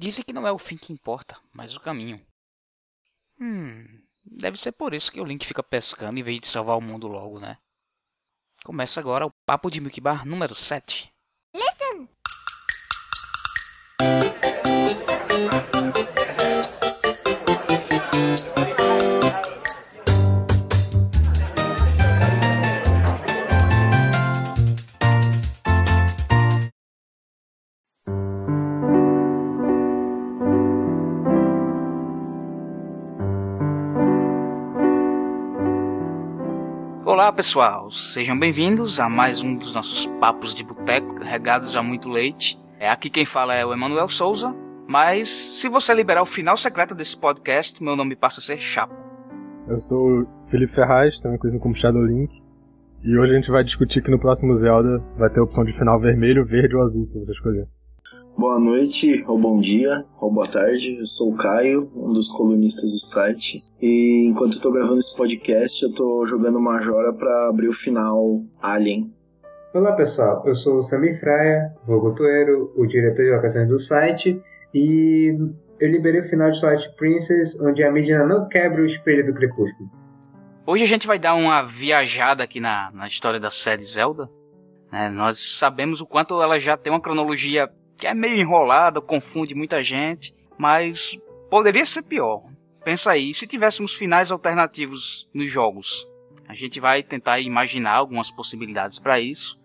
Dizem que não é o fim que importa, mas o caminho. Hum, deve ser por isso que o Link fica pescando em vez de salvar o mundo logo, né? Começa agora o Papo de Milk Bar número 7. Pessoal, sejam bem-vindos a mais um dos nossos papos de boteco regados a muito leite. É aqui quem fala é o Emanuel Souza, mas se você liberar o final secreto desse podcast, meu nome passa a ser Chapo. Eu sou o Felipe Ferraz, também conhecido como Shadow Link, e hoje a gente vai discutir que no próximo Zelda vai ter a opção de final vermelho, verde ou azul para você escolher. Boa noite, ou bom dia, ou boa tarde. Eu sou o Caio, um dos colunistas do site. E enquanto eu tô gravando esse podcast, eu tô jogando Majora para abrir o final Alien. Olá pessoal, eu sou o Samir Fraia, Vogotoeiro, o diretor de locações do site, e eu liberei o final de Twilight Princess, onde a Midna não quebra o espelho do crepúsculo. Hoje a gente vai dar uma viajada aqui na, na história da série Zelda. É, nós sabemos o quanto ela já tem uma cronologia que é meio enrolada, confunde muita gente, mas poderia ser pior. Pensa aí, se tivéssemos finais alternativos nos jogos? A gente vai tentar imaginar algumas possibilidades para isso.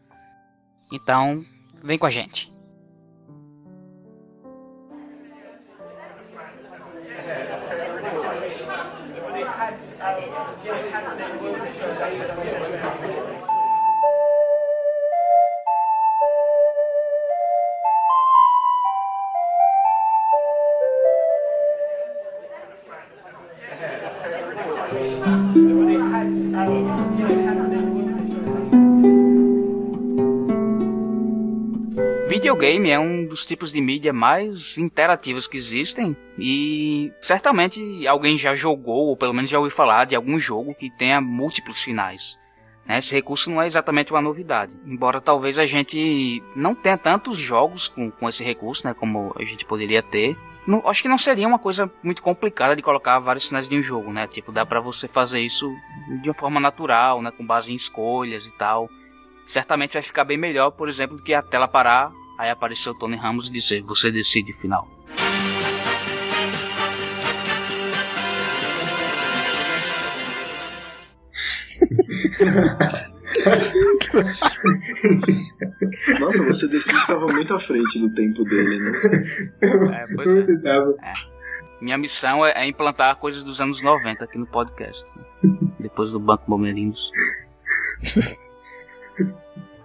Então, vem com a gente. Videogame é um dos tipos de mídia mais interativos que existem e certamente alguém já jogou ou pelo menos já ouviu falar de algum jogo que tenha múltiplos finais. Né? Esse recurso não é exatamente uma novidade, embora talvez a gente não tenha tantos jogos com, com esse recurso, né, como a gente poderia ter. Não, acho que não seria uma coisa muito complicada de colocar vários finais de um jogo, né? Tipo, dá para você fazer isso de uma forma natural, né, com base em escolhas e tal certamente vai ficar bem melhor, por exemplo, do que a tela parar Aí apareceu o Tony Ramos e disse: Você decide final. Nossa, você decide estava muito à frente do tempo dele, né? É, pois é. é. Minha missão é, é, implantar coisas dos anos 90 aqui no podcast. Depois do Banco Bomerinos.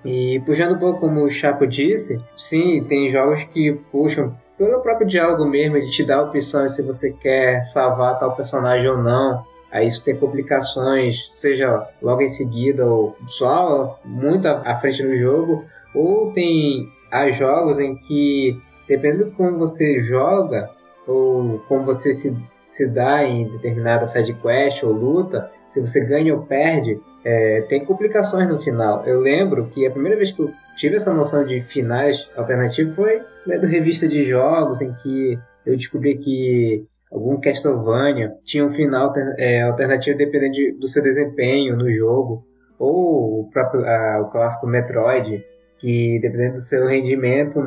E puxando um pouco como o Chapo disse, sim, tem jogos que puxam pelo próprio diálogo mesmo, ele te dá a opção se você quer salvar tal personagem ou não. Aí isso tem complicações, seja logo em seguida ou só muito à frente do jogo, ou tem há jogos em que, dependendo de como você joga, ou como você se, se dá em determinada side quest ou luta, se você ganha ou perde, é, tem complicações no final. Eu lembro que a primeira vez que eu tive essa noção de finais alternativos foi lendo revista de jogos em que eu descobri que algum Castlevania tinha um final é, alternativo dependendo de, do seu desempenho no jogo, ou o próprio a, o clássico Metroid, que dependendo do seu rendimento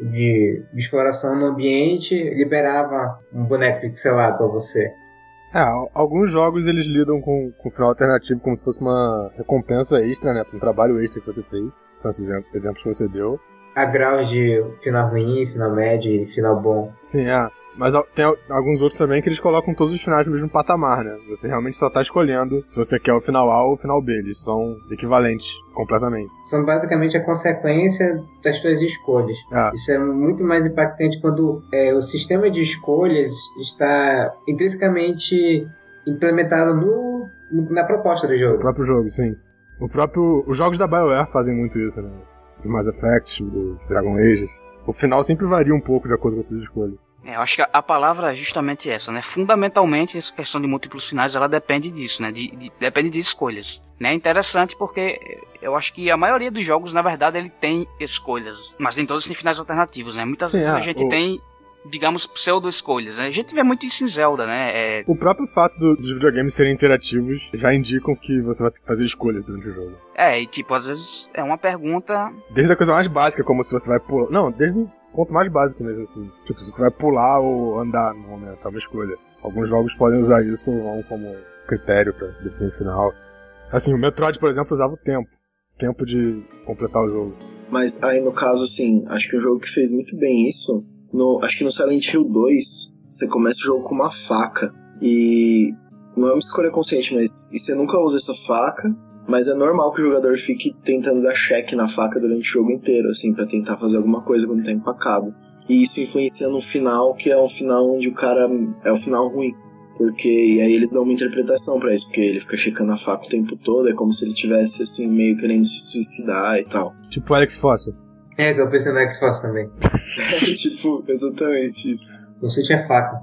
de, de exploração no ambiente, liberava um boneco pixelado para você. É, alguns jogos eles lidam com, com o final alternativo como se fosse uma recompensa extra, né? Um trabalho extra que você fez. São esses exemplos que você deu. Há graus de final ruim, final médio e final bom. Sim, é. Mas tem alguns outros também que eles colocam todos os finais no mesmo patamar, né? Você realmente só tá escolhendo se você quer o final A ou o final B. Eles são equivalentes completamente. São basicamente a consequência das suas escolhas. Ah. Isso é muito mais impactante quando é, o sistema de escolhas está intrinsecamente implementado no, na proposta do jogo. O próprio jogo, sim. O próprio, os jogos da BioWare fazem muito isso, né? Do Mass Effect, do Dragon Age. O final sempre varia um pouco de acordo com as suas escolhas. É, eu acho que a palavra é justamente essa, né? Fundamentalmente, essa questão de múltiplos finais, ela depende disso, né? De, de, depende de escolhas. Né? É interessante porque eu acho que a maioria dos jogos, na verdade, ele tem escolhas, mas nem todos têm finais alternativos, né? Muitas Sim, vezes é, a gente o... tem digamos, pseudo-escolhas. Né? A gente vê muito isso em Zelda, né? É... O próprio fato do, dos videogames serem interativos já indicam que você vai fazer escolhas durante o jogo. É, e tipo, às vezes é uma pergunta. Desde a coisa mais básica, como se você vai pular. Não, desde ponto mais básico mesmo, assim. Tipo, se você vai pular ou andar no momento, é uma escolha. Alguns jogos podem usar isso como critério para definir final. Assim, o Metroid, por exemplo, usava o tempo. Tempo de completar o jogo. Mas aí no caso, assim, acho que o jogo que fez muito bem isso, no, acho que no Silent Hill 2, você começa o jogo com uma faca. E não é uma escolha consciente, mas e você nunca usa essa faca, mas é normal que o jogador fique tentando dar check na faca durante o jogo inteiro, assim, para tentar fazer alguma coisa quando tá empacado. E isso influencia no final, que é um final onde o cara é o final ruim. Porque e aí eles dão uma interpretação para isso, porque ele fica checando a faca o tempo todo, é como se ele tivesse assim meio querendo se suicidar e tal. Tipo Alex Fossil. É, que eu pensei no X-Force também. é, tipo, exatamente isso. O Switch é faca.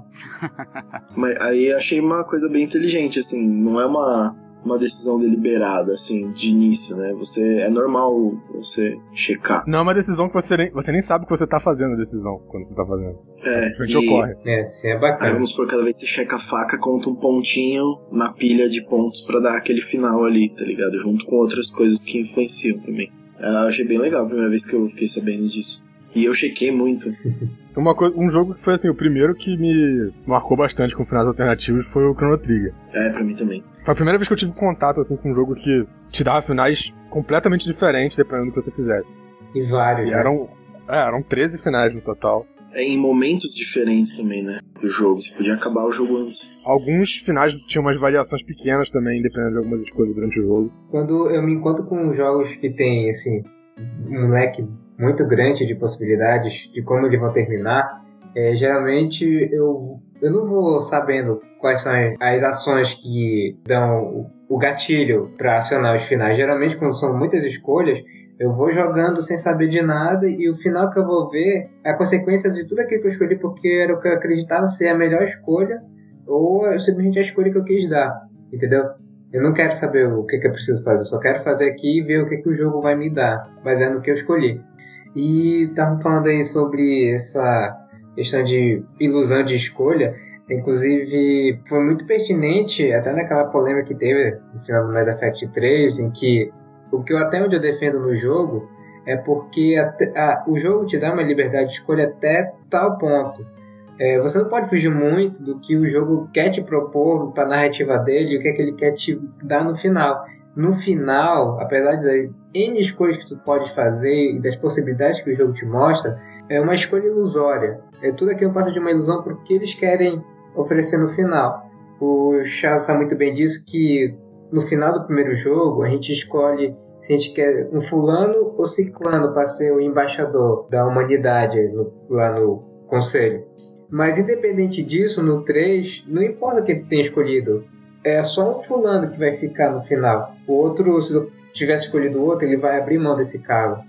Mas aí achei uma coisa bem inteligente, assim, não é uma uma decisão deliberada, assim, de início, né? Você é normal você checar. Não é uma decisão que você nem, você nem sabe que você tá fazendo a decisão quando você tá fazendo. É, e... ocorre. É, sim, é bacana. Aí vamos por cada vez que você checa a faca, conta um pontinho na pilha de pontos para dar aquele final ali, tá ligado? Junto com outras coisas que influenciam também. Eu achei bem legal a primeira vez que eu fiquei sabendo disso. E eu chequei muito. Uma coisa, um jogo que foi assim, o primeiro que me marcou bastante com finais alternativos foi o Chrono Trigger. É, pra mim também. Foi a primeira vez que eu tive contato assim com um jogo que te dava finais completamente diferentes dependendo do que você fizesse. E vários. E né? eram, é, eram 13 finais no total. É, em momentos diferentes também, né? Do jogo. Você podia acabar o jogo antes. Alguns finais tinham umas variações pequenas também, dependendo de algumas coisas durante o jogo. Quando eu me encontro com jogos que tem, assim, um leque muito grande de possibilidades de como eles vão terminar, é, geralmente eu, eu não vou sabendo quais são as ações que dão o, gatilho para acionar os finais. Geralmente, quando são muitas escolhas, eu vou jogando sem saber de nada e o final que eu vou ver é a consequência de tudo aquilo que eu escolhi porque era o que eu acreditava ser a melhor escolha ou simplesmente a escolha que eu quis dar, entendeu? Eu não quero saber o que, que eu preciso fazer, só quero fazer aqui e ver o que, que o jogo vai me dar, baseado no que eu escolhi. E estavam falando aí sobre essa questão de ilusão de escolha. Inclusive, foi muito pertinente, até naquela polêmica que teve no final do Mass Effect 3, em que o que eu até onde eu defendo no jogo é porque a, o jogo te dá uma liberdade de escolha até tal ponto. É, você não pode fugir muito do que o jogo quer te propor para a narrativa dele o que é que ele quer te dar no final no final, apesar das N escolhas que tu pode fazer e das possibilidades que o jogo te mostra, é uma escolha ilusória. É tudo aquilo passa de uma ilusão porque eles querem oferecer no final. O Charles sabe muito bem disso que no final do primeiro jogo a gente escolhe se a gente quer um fulano ou ciclano para ser o embaixador da humanidade no, lá no conselho. Mas independente disso, no 3, não importa o que tu tenha escolhido, é só um fulano que vai ficar no final. O outro, se tivesse escolhido o outro, ele vai abrir mão desse cargo.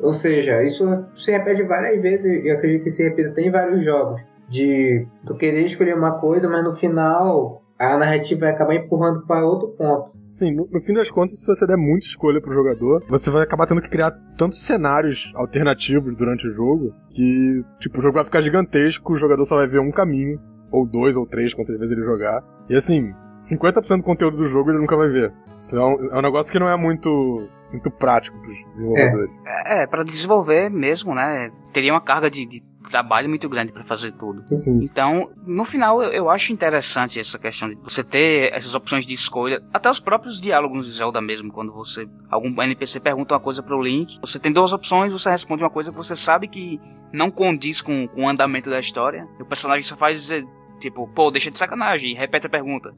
Ou seja, isso se repete várias vezes, e acredito que se repita até em vários jogos. De tu querer escolher uma coisa, mas no final a narrativa vai acabar empurrando para outro ponto. Sim, no, no, fim das contas, se você der muita escolha pro jogador, você vai acabar tendo que criar tantos cenários alternativos durante o jogo que, tipo, o jogo vai ficar gigantesco, o jogador só vai ver um caminho, ou dois, ou três, quantas vezes ele jogar. E assim, 50% do conteúdo do jogo ele nunca vai ver. Isso é um, é um negócio que não é muito, muito prático pros desenvolvedores. É, é para desenvolver mesmo, né? Teria uma carga de, de trabalho muito grande para fazer tudo. Sim. Então, no final, eu, eu, acho interessante essa questão de você ter essas opções de escolha, até os próprios diálogos de Zelda mesmo, quando você algum NPC pergunta uma coisa pro Link, você tem duas opções, você responde uma coisa que você sabe que não condiz com, com o andamento da história, e o personagem só faz dizer Tipo, pô, deixa de sacanagem e repete a pergunta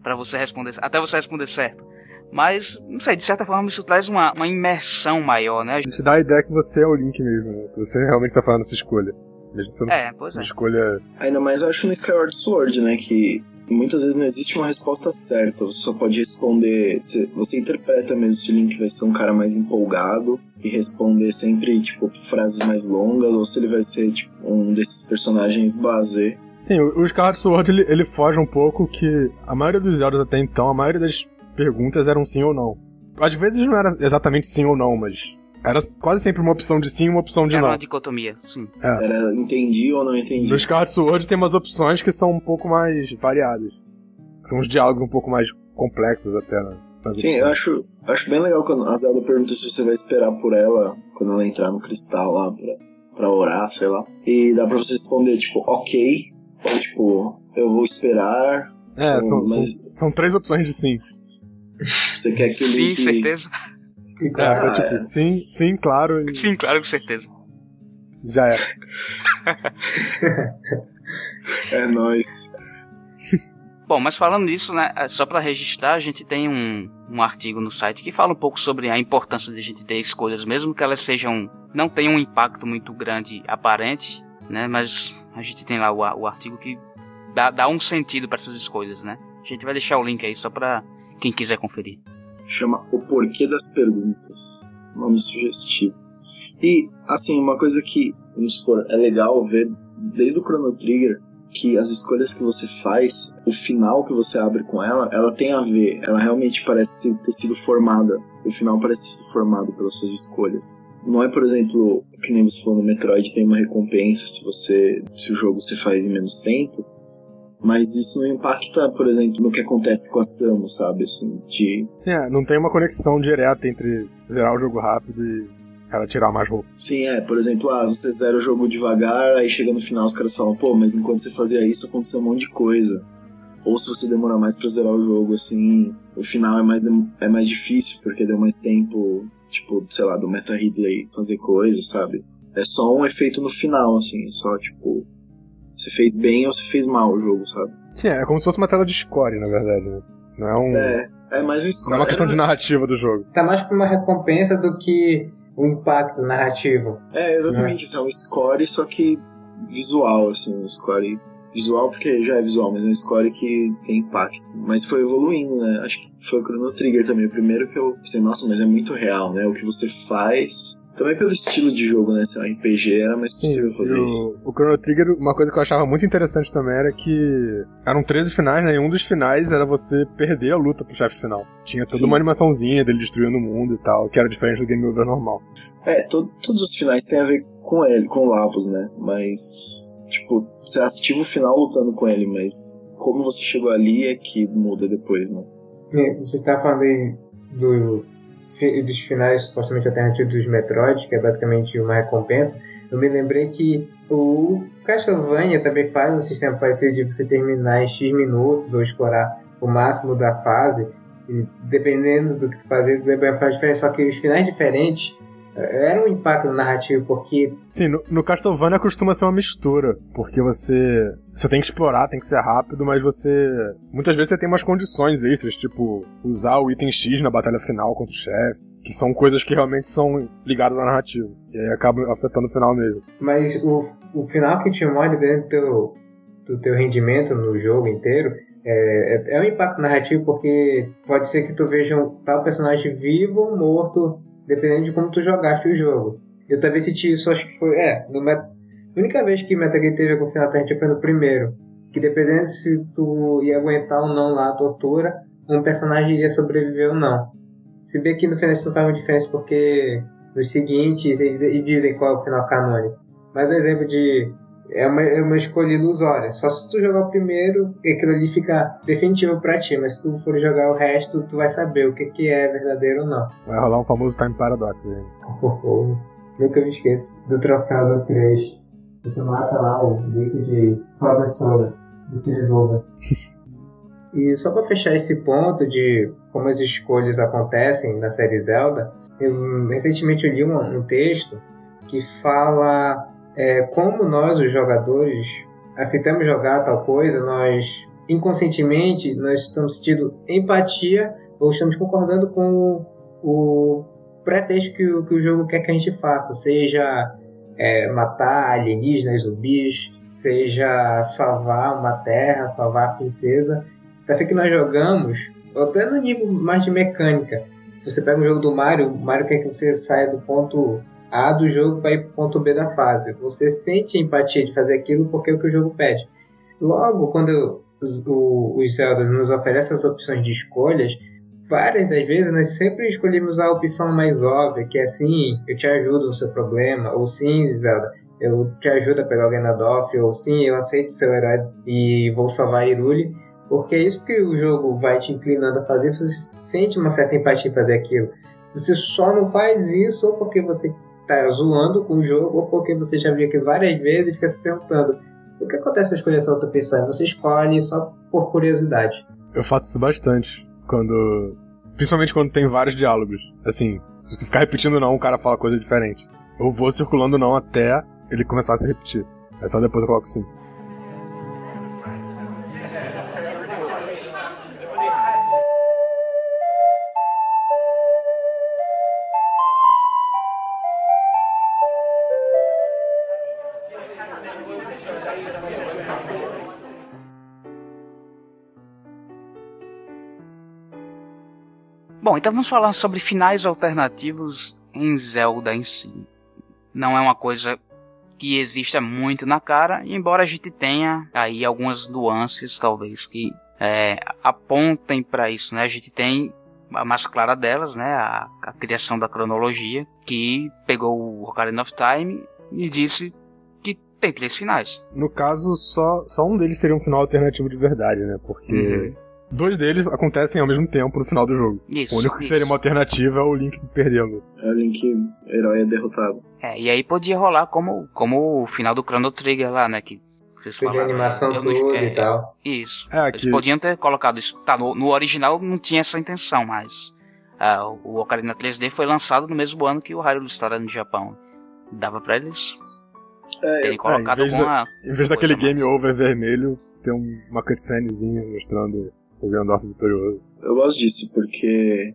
para você responder, até você responder certo. Mas, não sei, de certa forma isso traz uma, uma imersão maior, né? Te dá a ideia que você é o Link mesmo, né? Que você realmente tá fazendo essa escolha. Mesmo não é, pois é. escolha... Ainda mais eu acho no Skyward Sword, né? Que muitas vezes não existe uma resposta certa. Você só pode responder. Você interpreta mesmo se o Link vai ser um cara mais empolgado e responder sempre, tipo, frases mais longas, ou se ele vai ser, tipo, um desses personagens base Sim, o Skyward Sword ele, ele foge um pouco que a maioria dos Zeldas até então, a maioria das perguntas eram sim ou não. Às vezes não era exatamente sim ou não, mas era quase sempre uma opção de sim e uma opção de Era não. uma dicotomia, sim. Era entendi ou não entendi. No Skyward Sword tem umas opções que são um pouco mais variadas. São uns diálogos um pouco mais complexos até, né? Sim, opções. eu acho, acho bem legal quando a Zelda pergunta se você vai esperar por ela quando ela entrar no cristal lá pra, pra orar, sei lá. E dá pra você responder, tipo, ok, ou tipo, eu vou esperar. É, são, mas- são, são três opções de sim. Você quer que o Sim, Link. certeza. É, Ah, tipo, é. sim, sim, claro, e Sim, claro, com certeza. já é. É nóis. Bom, mas falando nisso, né, só para registrar, a gente tem um, um artigo no site que fala um pouco sobre a importância de a gente ter escolhas, mesmo que elas sejam não tenham um impacto muito grande aparente, né, mas a gente tem lá o, o artigo que dá, dá um sentido para essas escolhas, né. A gente vai deixar o link aí só para quem quiser conferir. Chama O Porquê das Perguntas. Nome sugestivo. E, assim, uma coisa que, vamos supor, é legal ver desde o Chrono Trigger que as escolhas que você faz, o final que você abre com ela, ela tem a ver. Ela realmente parece ter sido formada. O final parece ter sido formado pelas suas escolhas. Não é, por exemplo, que nem você falou no Metroid, tem uma recompensa se você se o jogo você faz em menos tempo. Mas isso não impacta, por exemplo, no que acontece com a Samus, sabe? Assim, de É, não tem uma conexão direta entre zerar o jogo rápido e ela tirar mais roupa. Sim, é, por exemplo, ah, você zera o jogo devagar, aí chega no final os caras falam, pô, mas enquanto você fazia isso aconteceu um monte de coisa. Ou se você demorar mais pra zerar o jogo, assim, o final é mais, é mais difícil, porque deu mais tempo, tipo, sei lá, do Meta Ridley fazer coisa, sabe? É só um efeito no final, assim, é só, tipo, você fez bem ou você fez mal o jogo, sabe? Sim, é como se fosse uma tela de score, na verdade, né? Não é um. É, é mais um Não é score. uma questão de narrativa do jogo. tá mais pra uma recompensa do que o impacto narrativo. É, exatamente, isso é um score, só que visual, assim, um score visual porque já é visual, mas é um score que tem impacto. Mas foi evoluindo, né? Acho que foi o Chrono Trigger também, o primeiro que eu pensei, nossa, mas é muito real, né? O que você faz. Também pelo estilo de jogo, né? Se é RPG, era mais possível fazer e isso. o, o Chrono Trigger, uma coisa que eu achava muito interessante também era que eram 13 finais, né? E um dos finais era você perder a luta pro chefe final. Tinha toda Sim. uma animaçãozinha dele destruindo o mundo e tal, que era diferente do Game Over normal. É, to- todos os finais têm a ver com ele, com o Lavos, né? Mas, tipo, você ativa o final lutando com ele, mas como você chegou ali é que muda depois, né? E Você está falando aí do, dos finais supostamente alternativos dos Metroid, que é basicamente uma recompensa. Eu me lembrei que o Castlevania também faz um sistema parecido de você terminar em X minutos ou explorar o máximo da fase. E dependendo do que tu fazer, vai fazer diferença. Só que os finais diferentes eh, eram um impacto narrativo, porque Sim, no, no Castlevania costuma ser uma mistura, porque você você tem que explorar, tem que ser rápido, mas você muitas vezes você tem umas condições extras, tipo usar o item X na batalha final contra o chefe, que são coisas que realmente são ligadas à narrativa, e aí acabam afetando o final mesmo. Mas o, o final que te mostra, dependendo do teu, do teu rendimento no jogo inteiro, é, é, é um impacto narrativo porque pode ser que tu veja um tal personagem vivo ou morto, dependendo de como tu jogaste o jogo. Eu também senti isso, acho que foi. É, no Met... a única vez que Gear teve final alternativo foi no primeiro. Que dependendo se tu ia aguentar ou não lá a tortura, um personagem iria sobreviver ou não. Se bem que no final isso não faz uma diferença porque nos seguintes e e dizem qual é o final canônico. Mas o exemplo de. É uma, é uma escolha ilusória. Só se tu jogar o primeiro, aquilo ali fica definitivo pra ti. Mas se tu for jogar o resto, tu vai saber o que, que é verdadeiro ou não. Vai rolar um famoso time paradox aí. Nunca me esqueço do troféu do 3. Você mata lá o bico de roda sola do Sirisoba. E só pra fechar esse ponto de como as escolhas acontecem na série Zelda, eu, recentemente eu li um, um texto que fala é, como nós, os jogadores, aceitamos jogar tal coisa, nós inconscientemente nós estamos sentindo empatia ou estamos concordando com o pretexto que, o- que o jogo quer que a gente faça, seja é, matar alienígenas, zumbis, seja salvar uma terra, salvar a princesa. Até que nós jogamos, até no nível mais de mecânica. Você pega o jogo do Mario, o Mario quer que você saia do ponto A do jogo para ir para o ponto B da fase. Você sente empatia de fazer aquilo porque é o que o jogo pede. Logo, quando os, o- os nos oferecem as opções de escolhas, várias das vezes nós sempre escolhemos a opção mais óbvia, que é sim, eu te ajudo no seu problema, ou sim, Zelda, eu te ajudo a pegar o Ganondorf, ou sim, eu aceito seu herói e vou salvar Irule, porque é isso que o jogo vai te inclinando a fazer, você sente uma certa empatia em fazer aquilo. Você só não faz isso ou porque você tá zoando com o jogo, ou porque você já viu aquilo várias vezes e fica se perguntando o que acontece se eu escolher essa outra pessoa? Você escolhe só por curiosidade. Eu faço isso bastante. Quando. Principalmente quando tem vários diálogos. Assim, se você ficar repetindo não, o cara fala coisa diferente. Eu vou circulando não até ele começar a se repetir. É só depois eu coloco sim. Então vamos falar sobre finais alternativos em Zelda em si. Não é uma coisa que exista muito na cara, embora a gente tenha aí algumas nuances, talvez, que é, apontem para isso, né? A gente tem a mais clara delas, né? A, a criação da cronologia, que pegou o Ocarina of Time e disse que tem três finais. No caso, só, só um deles seria um final alternativo de verdade, né? Porque uhum dois deles acontecem ao mesmo tempo no final do jogo. Isso. O único que isso. seria uma alternativa é o Link perdendo. É o Link herói é derrotado. É, e aí podia rolar como, como o final do Chrono Trigger lá, né? Que vocês Teve falaram. animação Eu não- toda é, e tal. Isso. É, Eles que- podiam ter colocado isso. Tá, no, no original não tinha essa intenção, mas ah, o Ocarina 3D foi lançado no mesmo ano que o Hyrule Story no Japão. Dava pra eles É, terem colocado em vez alguma. Em vez daquele mais. game over vermelho, tem um- uma cutscenezinha mostrando o Gandalf vitorioso. eu gosto disso, porque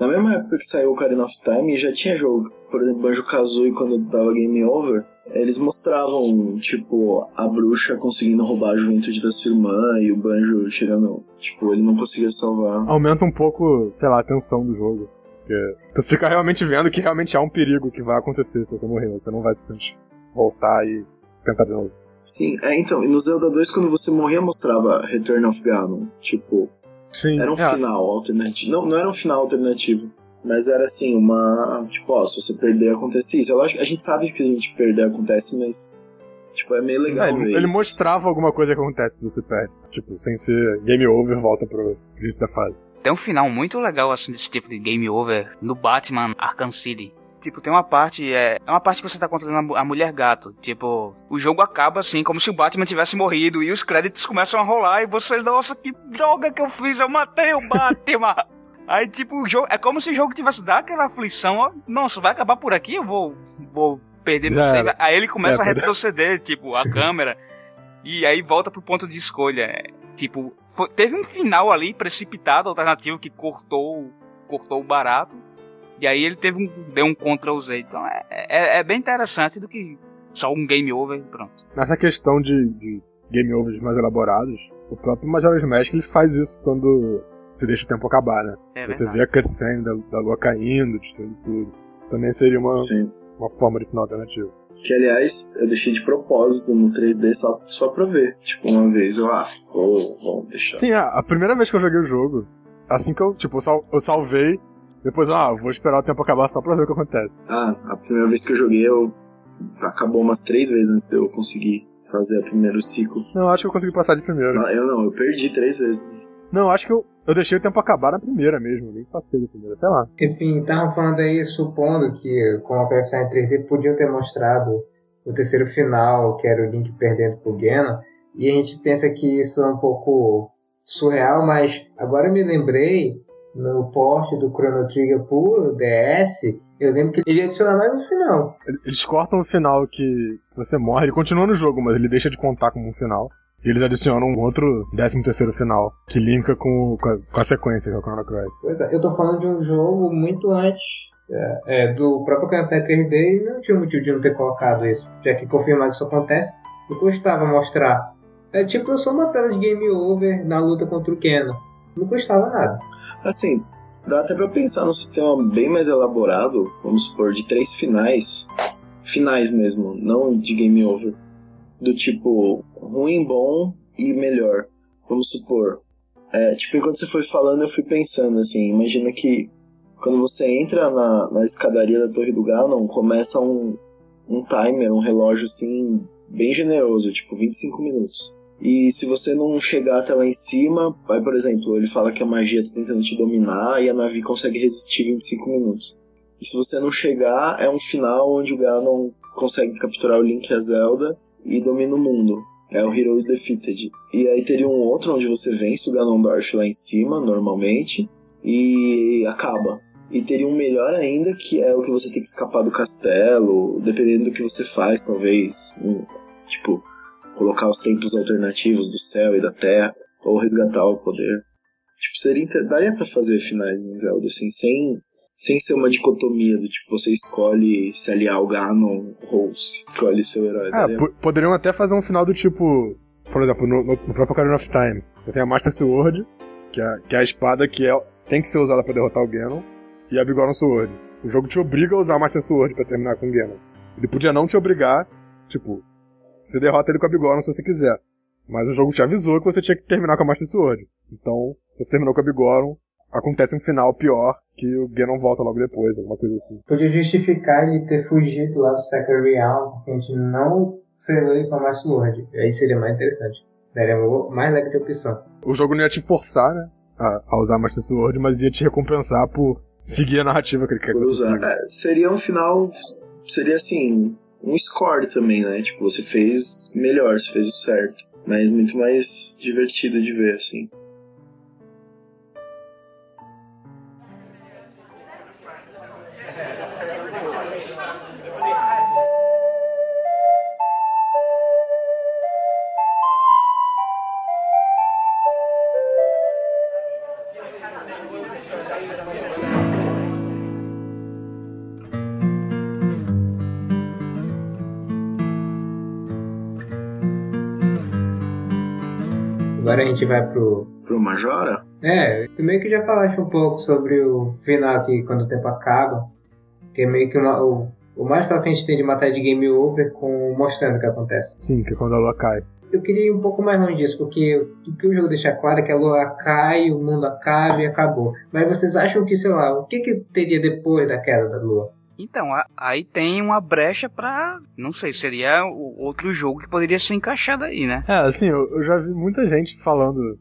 na mesma época que saiu o Ocarina of Time, já tinha jogo. Por exemplo, Banjo-Kazooie, quando dava Game Over, eles mostravam, tipo, a bruxa conseguindo roubar a juventude da sua irmã e o Banjo chegando, tipo, ele não conseguia salvar. Aumenta um pouco, sei lá, a tensão do jogo. Porque tu fica realmente vendo que realmente há um perigo que vai acontecer se você morrer. Você não vai simplesmente voltar e tentar de novo. Sim, é, então, e no Zelda 2, quando você morria, mostrava Return of Ganon. Tipo, Sim, era um é, final alternativo. Não, não era um final alternativo. Mas era assim, uma. Tipo, ó, se você perder, acontece isso. Acho que a gente sabe que a gente perder acontece, mas. Tipo, é meio legal É, ver ele, ele mostrava alguma coisa que acontece se você perde. Tipo, sem ser game over, volta pro início da fase. Tem um final muito legal, assim, desse tipo de game over no Batman Arkham City. Tipo, tem uma parte, é, é uma parte que você tá controlando a mu- a mulher gato. Tipo, o jogo acaba assim, como se o Batman tivesse morrido e os créditos começam a rolar e você, nossa, que droga que eu fiz, eu matei o Batman. Aí, tipo, o jogo, é como se o jogo tivesse dado aquela aflição, ó, nossa, vai acabar por aqui, eu vou, vou perder meu save. era. Aí ele começa É, a retroceder, tipo, a câmera, e aí volta pro ponto de escolha. Tipo, foi- teve um final ali precipitado, alternativo, que cortou, cortou o barato. E aí ele teve um, deu um Ctrl Z. Então é, é, é bem interessante do que só um game over e pronto. Nessa questão de, de game overs mais elaborados, o próprio Majora's Mask ele faz isso quando você deixa o tempo acabar, né? É você vê a cutscene da, da lua caindo, destruindo tudo. Isso também seria uma, Sim. uma forma de final alternativo. Que, aliás, eu deixei de propósito no 3D só, só pra ver. Tipo, uma vez eu, ah, vou, vou deixar. Sim, a, a primeira vez que eu joguei o jogo, assim que eu, tipo, eu sal- eu salvei, depois, ah, vou esperar o tempo acabar só pra ver o que acontece. Ah, a primeira vez que eu joguei, eu acabou umas três vezes antes de eu conseguir fazer o primeiro ciclo. Não, acho que eu consegui passar de primeira. Ah, Eu não, eu perdi três vezes. Não, eu acho que eu, eu deixei o tempo acabar na primeira mesmo, nem passei da primeira, sei lá. Enfim, estavam falando aí, supondo que com a PFA em 3D podiam ter mostrado o terceiro final, que era o Link perdendo pro Ganon, e a gente pensa que isso é um pouco surreal, mas agora eu me lembrei, no porte do Chrono Trigger pro DS, eu lembro que ele ia adicionar mais um final. Eles cortam o final que você morre, ele continua no jogo, mas ele deixa de contar como um final. E eles adicionam um outro 13 terceiro final, que linka com, com, a, com a sequência, que é o Chrono Cross. Pois é, eu tô falando de um jogo muito antes é, é, do próprio Canté 3D e não tinha motivo de não ter colocado isso, já que confirmar que isso acontece, não custava mostrar. É tipo só uma tela de game over na luta contra o Kenan. Não custava nada. Assim, dá até pra pensar num sistema bem mais elaborado, vamos supor, de três finais. Finais mesmo, não de game over. Do tipo ruim, bom e melhor. Vamos supor, É, tipo, enquanto você foi falando, eu fui pensando, assim, imagina que quando você entra na, na escadaria da Torre do Ganon, começa um, um timer, um relógio, assim, bem generoso, tipo, 25 minutos. E se você não chegar até lá em cima, vai, por exemplo, ele fala que a magia tá tentando te dominar e a Navi consegue resistir 25 minutos. E se você não chegar, é um final onde o Ganon consegue capturar o Link e a Zelda e domina o mundo. É o Heroes Defeated. E aí teria um outro onde você vence o Ganondorf lá em cima, normalmente, e acaba. E teria um melhor ainda, que é o que você tem que escapar do castelo, dependendo do que você faz, talvez. Tipo, colocar os templos alternativos do céu e da terra, ou resgatar o poder. Tipo, seria, daria para fazer finais em Zelda, assim, sem sem ser uma dicotomia do tipo, você escolhe se aliar ao Ganon ou se escolhe seu herói. Ah, poderiam até fazer um final do tipo, por exemplo, no, no, no próprio Ocarina of Time. Você tem a Master Sword, que é, que é a espada que é, tem que ser usada para derrotar o Ganon, e a Bigorna Sword. O jogo te obriga a usar a Master Sword pra terminar com o Ganon. Ele podia não te obrigar, tipo, você derrota ele com a Bigorna se você quiser. Mas o jogo te avisou que você tinha que terminar com a Master Sword. Então, você terminou com a Bigorna, acontece um final pior que o Ganon volta logo depois, alguma coisa assim. Podia justificar ele ter fugido lá do Sacred Realm, porque a gente não selou ele com a Master Sword. Aí seria mais interessante. Daria mais leque de opção. O jogo não ia te forçar, né? A, a usar a Master Sword, mas ia te recompensar por seguir a narrativa que ele quer que você siga. É, seria um final. Seria assim. Um score também, né? Tipo, você fez melhor, você fez o certo. Mas muito mais divertido de ver, assim. Agora a gente vai pro. Pro Majora? É, tu meio que já falaste um pouco sobre o final aqui, quando o tempo acaba. Que é meio que uma, o, o mais pra frente tem de matar de game over com mostrando o que acontece. Sim, que é quando a lua cai. Eu queria ir um pouco mais longe disso, porque o que o jogo deixa claro é que a lua cai, o mundo acaba e acabou. Mas vocês acham que, sei lá, o que, que teria depois da queda da lua? Então, aí tem uma brecha pra. Não sei, seria outro jogo que poderia ser encaixado aí, né? É, assim, eu, eu já vi muita gente falando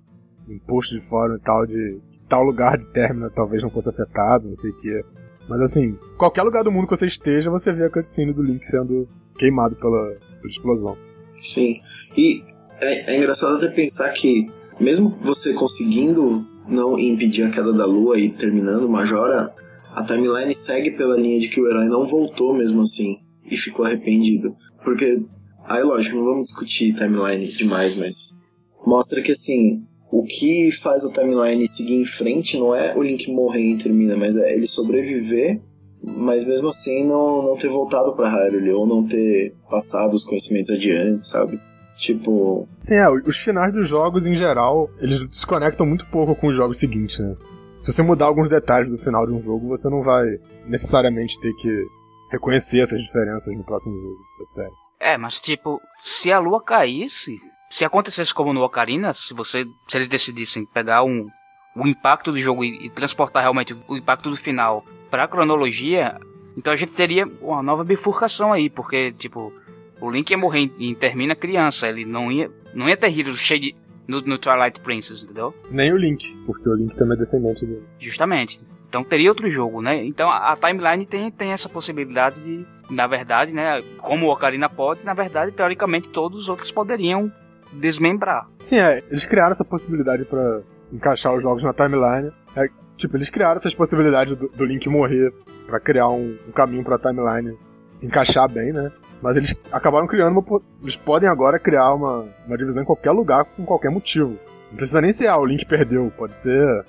em post de fórum e tal, de tal lugar de término talvez não fosse afetado, não sei o que. Mas assim, qualquer lugar do mundo que você esteja, você vê a cutscene do Link sendo queimado pela, pela explosão. Sim. E é, é engraçado até pensar que, mesmo você conseguindo não impedir a queda da lua e terminando o Majora, a timeline segue pela linha de que o herói não voltou mesmo assim e ficou arrependido. Porque, aí lógico, não vamos discutir timeline demais, mas mostra que assim, o que faz a timeline seguir em frente não é o Link morrer e termina, mas é ele sobreviver, mas mesmo assim não, não ter voltado pra Hyrule ou não ter passado os conhecimentos adiante, sabe? Tipo. Sim, é, os finais dos jogos em geral, eles desconectam muito pouco com os jogos seguintes, né? Se você mudar alguns detalhes do final de um jogo, você não vai necessariamente ter que reconhecer essas diferenças no próximo jogo da série. É, mas tipo, se a lua caísse, se acontecesse como no Ocarina, se você, se eles decidissem pegar um, o impacto do jogo e, e transportar realmente o impacto do final para a cronologia, então a gente teria uma nova bifurcação aí, porque tipo, o Link ia morrer e termina criança, ele não ia, não ia ter Heroes cheio de no, no Twilight Princess, entendeu? Nem o Link, porque o Link também é descendente dele. Justamente. Então teria outro jogo, né? Então a, a, timeline tem, tem essa possibilidade de, na verdade, né? Como o Ocarina pode, na verdade, teoricamente, todos os outros poderiam desmembrar. Sim, é. Eles criaram essa possibilidade para encaixar os jogos na timeline. É, tipo, eles criaram essas possibilidades do, do Link morrer para criar um, um caminho pra timeline se encaixar bem, né? Mas eles acabaram criando uma. Eles podem agora criar uma, uma divisão em qualquer lugar com qualquer motivo. Não precisa nem ser, ah, o Link perdeu. Pode ser.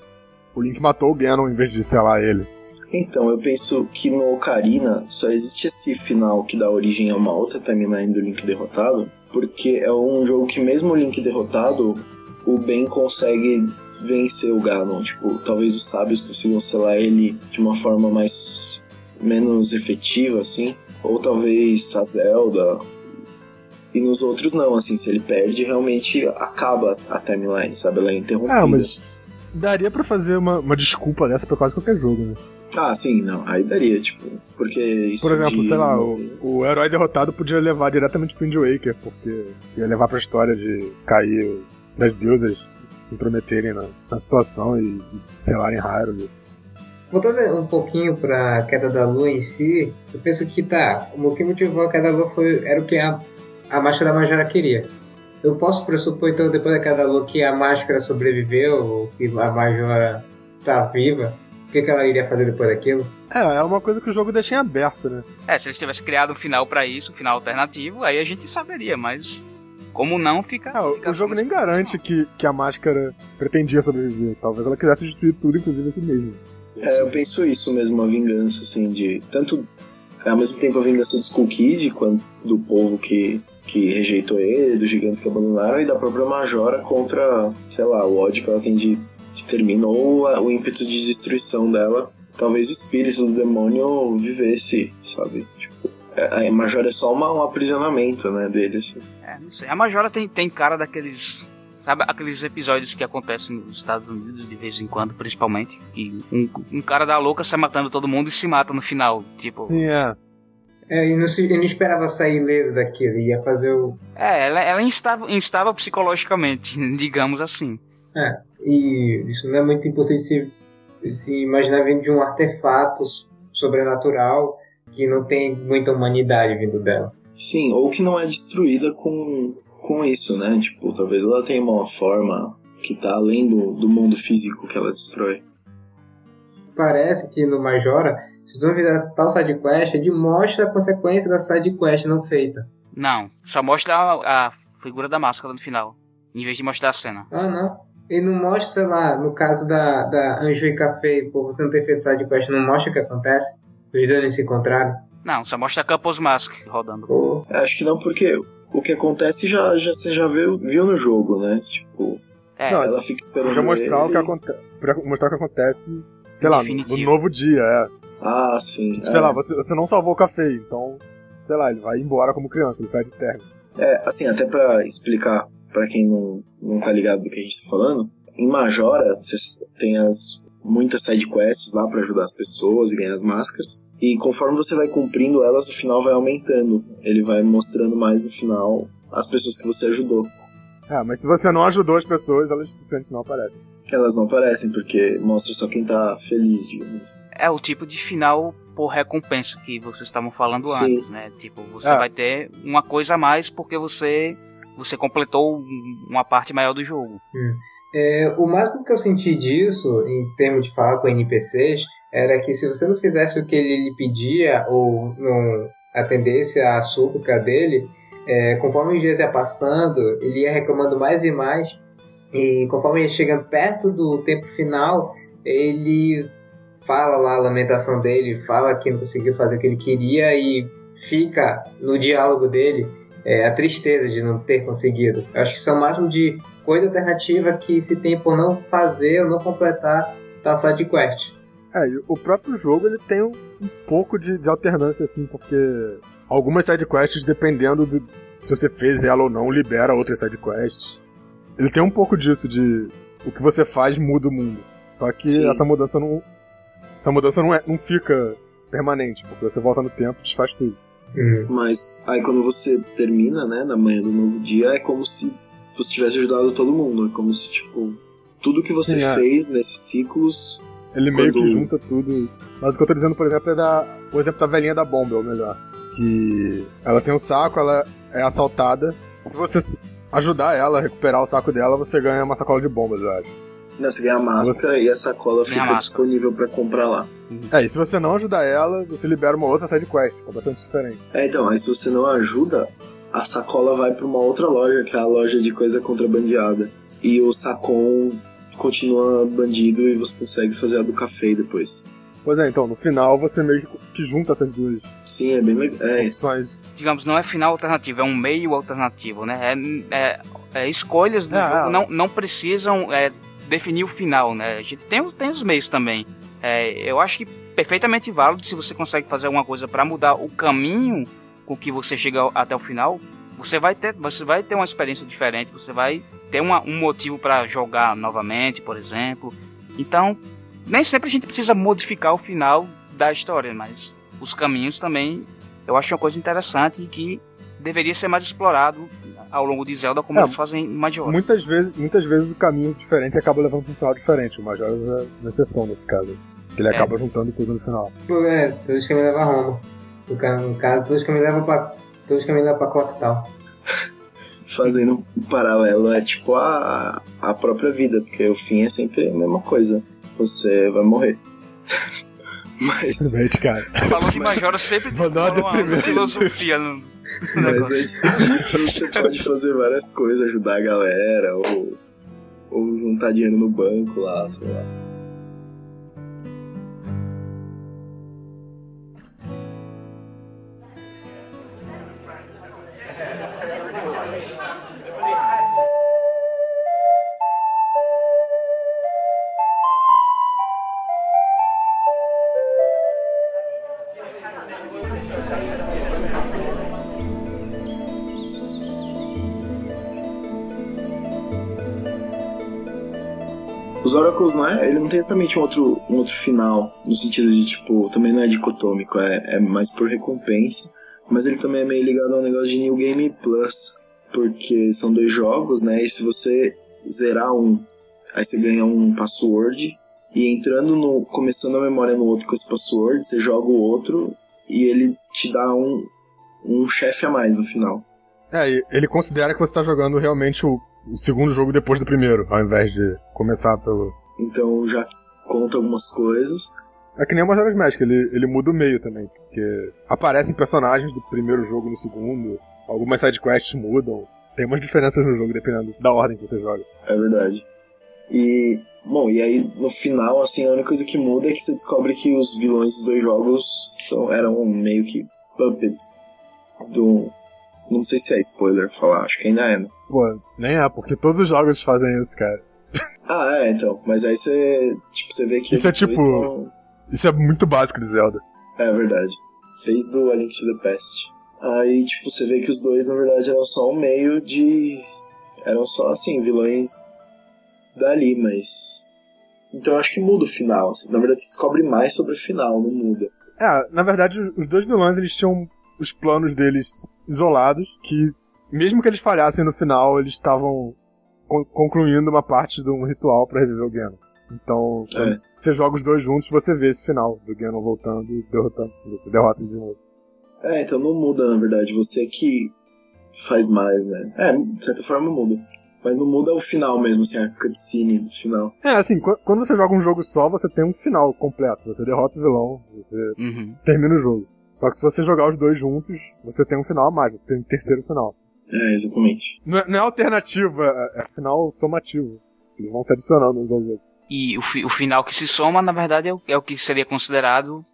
O Link matou o Ganon em vez de selar ele. Então, eu penso que no Ocarina só existe esse final que dá origem a uma outra timeline do Link derrotado, porque é um jogo que mesmo o Link derrotado, o Ben consegue vencer o Ganon. Tipo, talvez os sábios consigam selar ele de uma forma mais menos efetiva, assim ou talvez a Zelda, E nos outros não, assim, se ele perde, realmente acaba a timeline, sabe? Ela é interrompida. Ah, mas daria pra fazer uma, uma desculpa dessa pra quase qualquer jogo, né? Ah, sim, não. Aí daria, tipo. Porque isso. Por exemplo, de- sei lá, o, o herói derrotado podia levar diretamente pro Wind Waker, porque ia levar pra história de cair das deusas se intrometerem na, na situação e, e selarem Hyrule. Voltando um pouquinho pra queda da lua em si, eu penso que tá, o que motivou a queda da lua foi, era o que a, a máscara da Majora queria. Eu posso pressupor, então, depois da queda da lua, que a máscara sobreviveu, ou que a Majora tá viva. O que, que ela iria fazer depois daquilo? É, é uma coisa que o jogo deixa em aberto, né? É, se eles tivessem criado um final pra isso, um final alternativo, aí a gente saberia, mas como não, fica. Ah, o- fica o jogo assim, nem garante que, que a máscara pretendia sobreviver. Talvez ela quisesse destruir tudo, inclusive a si mesmo. É, eu penso isso mesmo, a vingança, assim, de. Tanto. Ao mesmo tempo a vingança do Skull Kid, quanto do povo que, que rejeitou ele, dos gigantes que abandonaram, e da própria Majora contra, sei lá, o ódio que ela tem de, de ou a- o ímpeto de destruição dela. Talvez o espírito do demônio vivesse, sabe? Tipo, a a Majora é só uma, um aprisionamento, né, dele, assim. É, não sei. A Majora tem, tem cara daqueles. Sabe aqueles episódios que acontecem nos Estados Unidos de vez em quando, principalmente? Que um, um cara da louca sai matando todo mundo e se mata no final. Tipo. Sim, é. É, e não, se- e não esperava sair ileso daquilo, ia fazer o. É, ela, ela instável, instável psicologicamente, digamos assim. É, e isso não é muito impossível de se, se imaginar vindo de um artefato sobrenatural que não tem muita humanidade vindo dela. Sim, ou que não é destruída com, com isso, né? Tipo, talvez ela tenha uma forma que tá além do, do mundo físico que ela destrói. Parece que no Majora, se tu não fizesse tal sidequest, ele mostra a consequência da sidequest não feita. Não, só mostra a, a figura da máscara no final, em vez de mostrar a cena. Ah, não. Ele não mostra, sei lá, no caso da, da Anjo e Café, por você não ter feito sidequest, não mostra o que acontece? Os dois não se encontraram? Não, só mostra a Campos Mask rodando. Pô, Acho que não, porque o que acontece já, já você já viu, viu no jogo, né? Tipo, É, Não, ela fica esperando. Podia mostrar o ele. que acontece. Mostrar o que acontece, sei lá, no, Definitivo. no novo dia, é. Ah, sim. Sei é. lá, você, você não salvou o café, então, sei lá, ele vai embora como criança, ele sai de terra. É, assim, até pra explicar pra quem não, não tá ligado do que a gente tá falando, em Majora você tem as muitas sidequests lá pra ajudar as pessoas e ganhar as máscaras. E conforme você vai cumprindo elas, o final vai aumentando. Ele vai mostrando mais no final as pessoas que você ajudou. É, mas se você não ajudou as pessoas, elas simplesmente não aparecem. Elas não aparecem, porque mostra só quem tá feliz, digamos assim. é o tipo de final por recompensa que vocês estavam falando Sim. antes, né? Tipo, você É. vai ter uma coisa a mais porque você você completou um- uma parte maior do jogo. É, o máximo que eu senti disso, em termos de falar com NPCs, era que se você não fizesse o que ele lhe pedia, ou não atendesse à súplica dele, é, conforme os dias ia passando, ele ia reclamando mais e mais, e conforme ia chegando perto do tempo final, ele fala lá a lamentação dele, fala que não conseguiu fazer o que ele queria e fica no diálogo dele é, a tristeza de não ter conseguido. Eu acho que isso é o máximo de coisa alternativa que se tem por não fazer ou não completar tal side quest. É, e o próprio jogo ele tem um, um pouco de, de alternância, assim, porque algumas sidequests, dependendo do se você fez ela ou não, libera outras sidequests. Ele tem um pouco disso, de o que você faz muda o mundo. Só que Sim. essa mudança não. Essa mudança não, é, não fica permanente, porque você volta no tempo e desfaz tudo. Mas aí quando você termina, né, na manhã do novo dia, é como se você tivesse ajudado todo mundo. É como se, tipo, tudo que você Sim, é. fez nesses ciclos. Ele meio Quando- que junta tudo. Mas o que eu tô dizendo, por exemplo, é da, o exemplo da velhinha da bomba, ou melhor. Que ela tem um saco, ela é assaltada. Se você ajudar ela a recuperar o saco dela, você ganha uma sacola de bombas, eu acho. Não, você ganha a máscara e a sacola Ganha a fica máscara. disponível pra comprar lá. É, e se você não ajudar ela, você libera uma outra side quest, completamente diferente. É, então, aí se você não ajuda, a sacola vai pra uma outra loja, que é a loja de coisa contrabandeada. E o sacon continua bandido e você consegue fazer a do café depois. Pois é, então, no final você meio que- junta essas duas Sim, é bem legal. É, opções. Digamos, não é final alternativo, é um meio alternativo, né? É, é- é escolhas do É, jogo é. não, não precisam é, definir o final, né? A gente tem, os- tem os meios também. É, eu acho que perfeitamente válido se você consegue fazer alguma coisa para mudar o caminho com que você chega até o final. Você vai ter, você vai ter uma experiência diferente, você vai ter uma, um motivo para jogar novamente, por exemplo. Então, nem sempre a gente precisa modificar o final da história, mas os caminhos também eu acho uma coisa interessante e que deveria ser mais explorado ao longo de Zelda como é, eles fazem em Majora. Muitas vezes, muitas vezes o caminho diferente acaba levando para um final diferente. O Majora é uma exceção nesse caso. Ele é. acaba juntando tudo no final. É, todos os caminhos levam a Roma. No caso, todos os caminhos levam para todos os caminhos levam para Clocktown. Fazendo um paralelo, é tipo a, a própria vida, porque o fim é sempre a mesma coisa. Você vai morrer. Mas. Simplesmente, cara. Falando de Majora sempre tem uma filosofia no, Mas antes disso, você pode fazer várias coisas, ajudar a galera, ou, ou juntar dinheiro no banco lá, sei lá. Os Oracles não é, ele não tem exatamente um outro, um outro final, no sentido de, tipo, também não é dicotômico, é, é mais por recompensa, mas ele também é meio ligado ao negócio de New Game Plus, porque são dois jogos, né, e se você zerar um, aí você ganha um password, e entrando no, começando a memória no outro com esse password, você joga o outro, e ele te dá um, um chefe a mais no final. É, ele considera que você está jogando realmente o, o segundo jogo depois do primeiro, ao invés de começar pelo. Então já conta algumas coisas. É que nem o Majora's Mask, ele, ele muda o meio também, porque aparecem personagens do primeiro jogo no segundo, algumas sidequests mudam, tem umas diferenças no jogo dependendo da ordem que você joga. É verdade. E, bom, e aí no final, assim, a única coisa que muda é que você descobre que os vilões dos dois jogos são, eram meio que puppets do, não sei se é spoiler falar, acho que ainda é, né? Pô, nem é, porque todos os jogos fazem isso, cara. ah, é, então. Mas aí você. Tipo, você vê que. Isso é tipo. São... Isso é muito básico de Zelda. É verdade. Desde o A Link to the Past. Aí, tipo, você vê que os dois, na verdade, eram só um meio de. Eram só, assim, vilões dali, mas. Então eu acho que muda o final. Assim. Na verdade, você descobre mais sobre o final, não muda. É, na verdade, os dois vilões eles tinham os planos deles isolados, que mesmo que eles falhassem no final, eles estavam concluindo uma parte de um ritual para reviver o Ganon. Então, quando é. você joga os dois juntos, você vê esse final do Ganon voltando e derrotando, derrota de novo. É, então não muda, na verdade. Você que faz mais, né? É, de certa forma muda. Mas não muda o final mesmo, assim, a cutscene do final. É, assim, quando você joga um jogo só, você tem um final completo. Você derrota o vilão, você uhum. termina o jogo. Só que se você jogar os dois juntos, você tem um final a mais, você tem um terceiro final. É, exatamente. Não é, não é alternativa, é, é final somativo. Eles vão se adicionando uns aos outros. E o, fi, o final que se soma, na verdade, é o, é o que seria considerado,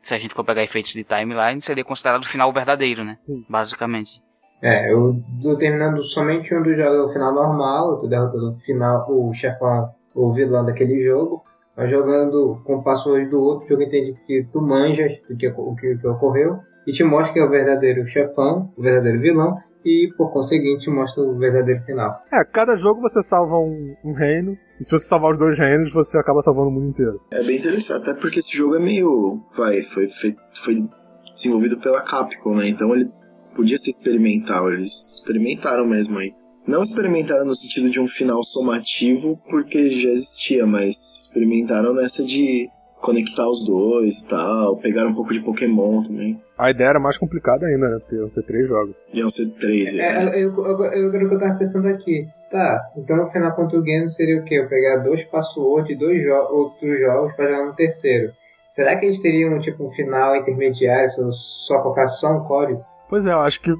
se a gente for pegar efeitos de timeline, seria considerado o final verdadeiro, né? Sim. Basicamente. É, eu tô terminando somente um dos jogos o final normal, eu tô derrotando o final, o chefão, o vilão daquele jogo. Mas jogando com o password do outro, o jogo entende que tu manjas o que, o que, o que ocorreu e te mostra que é o verdadeiro chefão, o verdadeiro vilão, e por conseguinte mostra o verdadeiro final. É, cada jogo você salva um, um, reino, e se você salvar os dois reinos, você acaba salvando o mundo inteiro. É bem interessante, até porque esse jogo é meio. Vai, foi, foi, foi desenvolvido pela Capcom, né? Então ele podia ser experimental, eles experimentaram mesmo aí. Não experimentaram no sentido de um final somativo, porque já existia, mas experimentaram nessa de conectar os dois e tal, pegaram um pouco de Pokémon também. A ideia era mais complicada ainda, né? Porque iam ser três jogos. Iam ser três, é. é eu, eu, eu, eu, eu tava pensando aqui. Tá, então no final contra o Geno seria o quê? Eu pegar dois passwords e dois jo outros jogos para jogar no terceiro. Será que eles teriam tipo um final intermediário se eu só colocar só um código? Pois é, eu acho que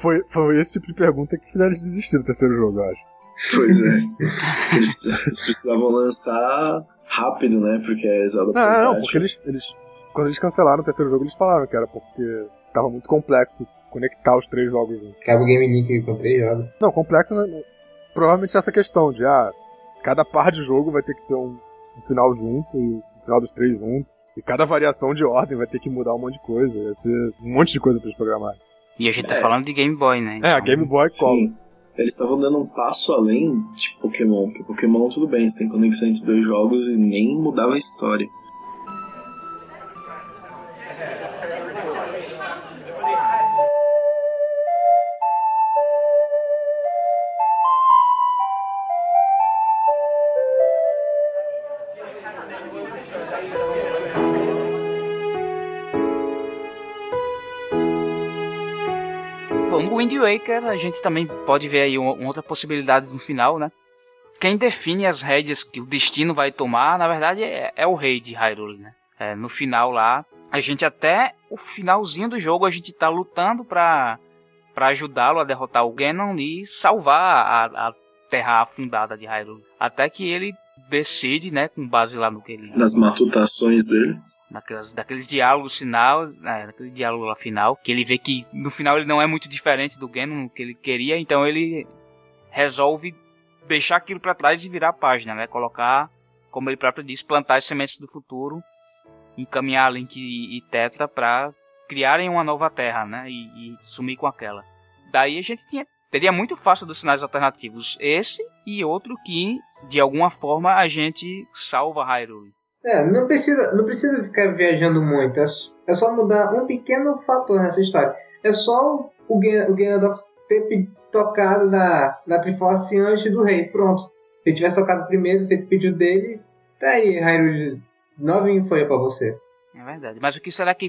foi, foi esse tipo de pergunta que fizeram eles desistir do terceiro jogo, eu acho. Pois é. eles, eles precisavam lançar rápido, né? Porque é exato. Não, não, porque eles, eles. Quando eles cancelaram o terceiro jogo, eles falaram que era porque tava muito complexo conectar os três jogos juntos. Cabe o Game Link com três jogos. Não, complexo né, provavelmente essa questão de ah, cada par de jogo vai ter que ter um, um final junto e o um final dos três juntos. E cada variação de ordem vai ter que mudar um monte de coisa. Vai ser um monte de coisa pra eles programarem. E a gente tá É. falando de Game Boy, né? É, a Então, Game Boy Color. Sim. Eles estavam dando um passo além de Pokémon, porque Pokémon tudo bem, você tem conexão entre dois jogos e nem mudava a história. Wind Waker a gente também pode ver aí uma, uma outra possibilidade no final, né? Quem define as rédeas que o destino vai tomar, na verdade, é, é o rei de Hyrule, né? É, no final lá, a gente até o finalzinho do jogo a gente tá lutando pra, pra ajudá-lo a derrotar o Ganon e salvar a, a terra afundada de Hyrule. Até que ele decide, né, com base lá no que ele Nas matutações dele. Naquelas, daqueles diálogos final, naquele diálogo lá final, que ele vê que no final ele não é muito diferente do Ganon que ele queria, então ele resolve deixar aquilo pra trás e virar a página, né? Colocar, como ele próprio diz, plantar as sementes do futuro, encaminhar Link e, e Tetra pra criarem uma nova terra, né? E, e sumir com aquela. Daí a gente tinha, teria muito fácil dos sinais alternativos, esse e outro que de alguma forma a gente salva Hyrule. É, não precisa, não precisa ficar viajando muito. É, é só mudar um pequeno fator nessa história. É só o, Gan- o Ganondorf ter tocado na, na Triforce antes do rei. Pronto. Se ele tivesse tocado primeiro, feito o pedido dele, tá aí, Hyrule. Novinho foi pra você. É verdade. Mas o que será que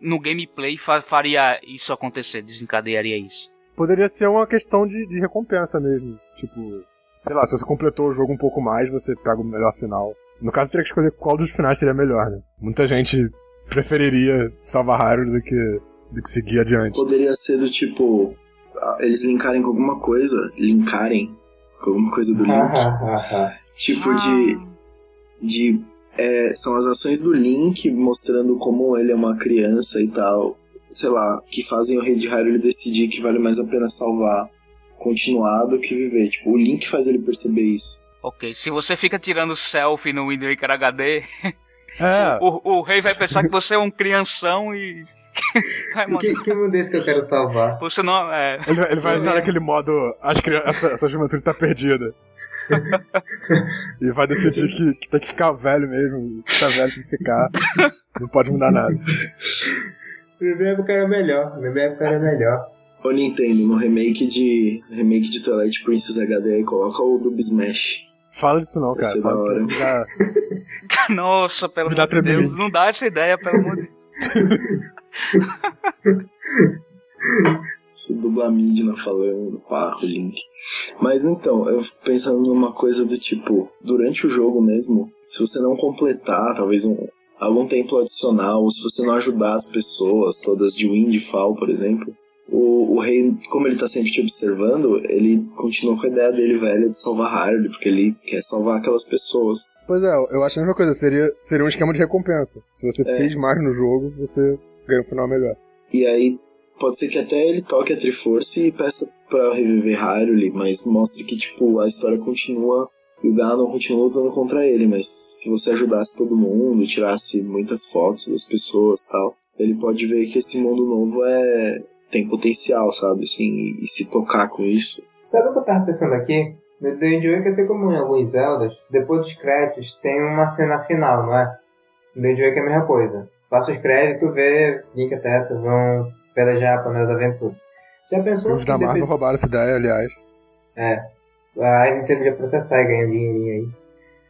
no gameplay fa- faria isso acontecer? Desencadearia isso? Poderia ser uma questão de, de recompensa mesmo. Tipo, sei lá, se você completou o jogo um pouco mais, você pega o melhor final. No caso, teria que escolher qual dos finais seria melhor, né? Muita gente preferiria salvar Hyrule do que, do que seguir adiante. Poderia ser do tipo. ah, Eles linkarem com alguma coisa. Linkarem com alguma coisa do Link. ah, ah. Tipo de. de é, são as ações do Link mostrando como ele é uma criança e tal. Sei lá, que fazem o Rei de Hyrule decidir que vale mais a pena salvar continuar do que viver. Tipo, o Link faz ele perceber isso. Ok, se você fica tirando selfie no Windows Waker HD, É, o, o rei vai pensar que você é um crianção e. Que, que mundo desse que eu quero salvar? Você não. É, ele, vai- ele vai entrar naquele modo. As crianças, essa, essa juventude tá perdida. e vai decidir que, que tem que ficar velho mesmo. Que tá velho tem que ficar. Não pode mudar nada. Na minha época era melhor. Na minha época era melhor. Ô Nintendo, no remake de. remake de Twilight Princess HD aí, coloca o do Smash. Fala disso não, cara. Fala disso hora. aí, já- Nossa, pelo amor dá de Deus, não dá essa ideia, pelo amor de Esse dubla mídia falando, pá, o Link. Mas então, eu fico pensando numa coisa do tipo, durante o jogo mesmo, se você não completar, talvez um, algum templo adicional, ou se você não ajudar as pessoas todas de Windfall, por exemplo, o, o rei, como ele tá sempre te observando, ele continua com a ideia dele velha de salvar Hyrule, porque ele quer salvar aquelas pessoas. Pois é, eu acho a mesma coisa. Seria, seria um esquema de recompensa. Se você É. fez mais no jogo, você ganha um final melhor. E aí, pode ser que até ele toque a Triforce e peça pra reviver Hyrule, mas mostre que, tipo, a história continua e o Ganon continua lutando contra ele, mas se você ajudasse todo mundo, tirasse muitas fotos das pessoas e tal, ele pode ver que esse mundo novo é tem potencial, sabe, assim, e, se tocar com isso. Sabe o que eu tava pensando aqui? No The Wind Waker, assim como em alguns Zeldas, depois dos créditos tem uma cena final, não é? No The Wind Waker é a mesma coisa. Passa os créditos, vê Link e Tetra vão pelejar para das aventuras. Já pensou Os se da Marvel depois... roubaram essa ideia, aliás. É. A Nintendo já processar e ganhar um dinheirinho aí.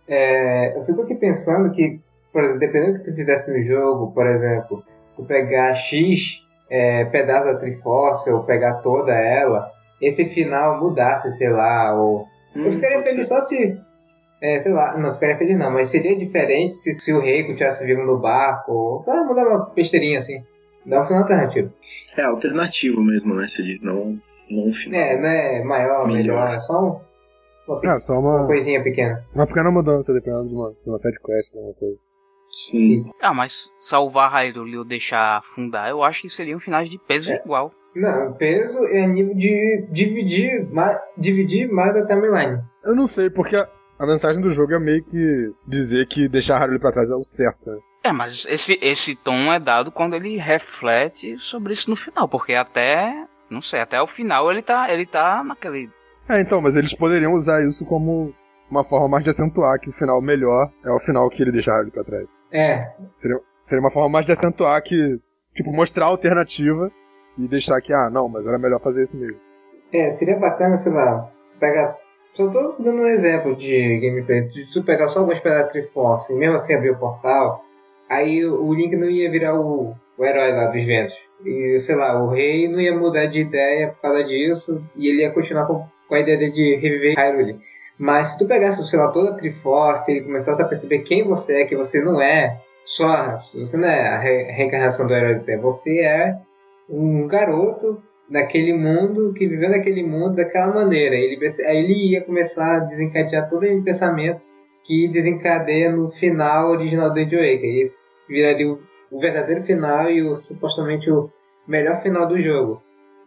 É, eu fico aqui pensando que, por exemplo, dependendo do que tu fizesse no jogo, por exemplo, tu pegar X é, pedaço da Triforce ou pegar toda ela, esse final mudasse, sei lá, ou... Eu ficaria Hum, feliz ser. só se... É, sei lá, não ficaria feliz não, mas seria diferente se, se o rei tivesse vindo no barco, ou... Ah, mudar uma besteirinha assim. Dá um final alternativo. É alternativo mesmo, né, você diz, não, não um final. É, não é maior, melhor, Melhor. é só um, uma, É, só uma uma, coisinha pequena. uma pequena mudança, dependendo de uma, de uma side quest, alguma coisa. Sim. Ah, mas salvar Hyrule ou deixar afundar, eu acho que seriam finais de peso É. igual. Não, peso é a nível de dividir mais, dividir mais a timeline. Eu não sei, porque a, a mensagem do jogo é meio que dizer que deixar Hyrule pra trás é o certo, né? É, mas esse, esse tom é dado quando ele reflete sobre isso no final, porque até, não sei, até o final ele tá, ele tá naquele... É, então, mas eles poderiam usar isso como uma forma mais de acentuar que o final melhor é o final que ele deixaram ali pra trás. É. Seria, seria uma forma mais de acentuar que, tipo, mostrar a alternativa e deixar que, ah, não, mas era melhor fazer isso mesmo. É, seria bacana, sei lá, pegar. Só tô dando um exemplo de gameplay. De tu pegar só alguns pedaços da Triforce e mesmo assim abrir o portal, aí o Link não ia virar o, o herói lá dos ventos. E, sei lá, o rei não ia mudar de ideia por causa disso e ele ia continuar com, com a ideia de reviver Hyrule. Mas se tu pegasse, sei lá, toda a Triforce e começasse a perceber quem você é, que você não é só, você não é a re reencarnação do herói, você é um garoto daquele mundo, que viveu naquele mundo daquela maneira. Ele, aí ele ia começar a desencadear todo aquele pensamento que desencadeia no final original do Age Waker. Esse viraria o, o, verdadeiro final e o, supostamente o melhor final do jogo.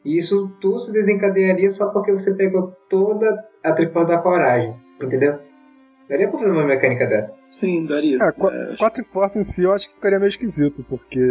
E isso tudo se desencadearia só porque você pegou toda a Triforce da Coragem, entendeu? Daria pra fazer uma mecânica dessa? Sim, daria. É, é... com a Triforce em si eu acho que ficaria meio esquisito, porque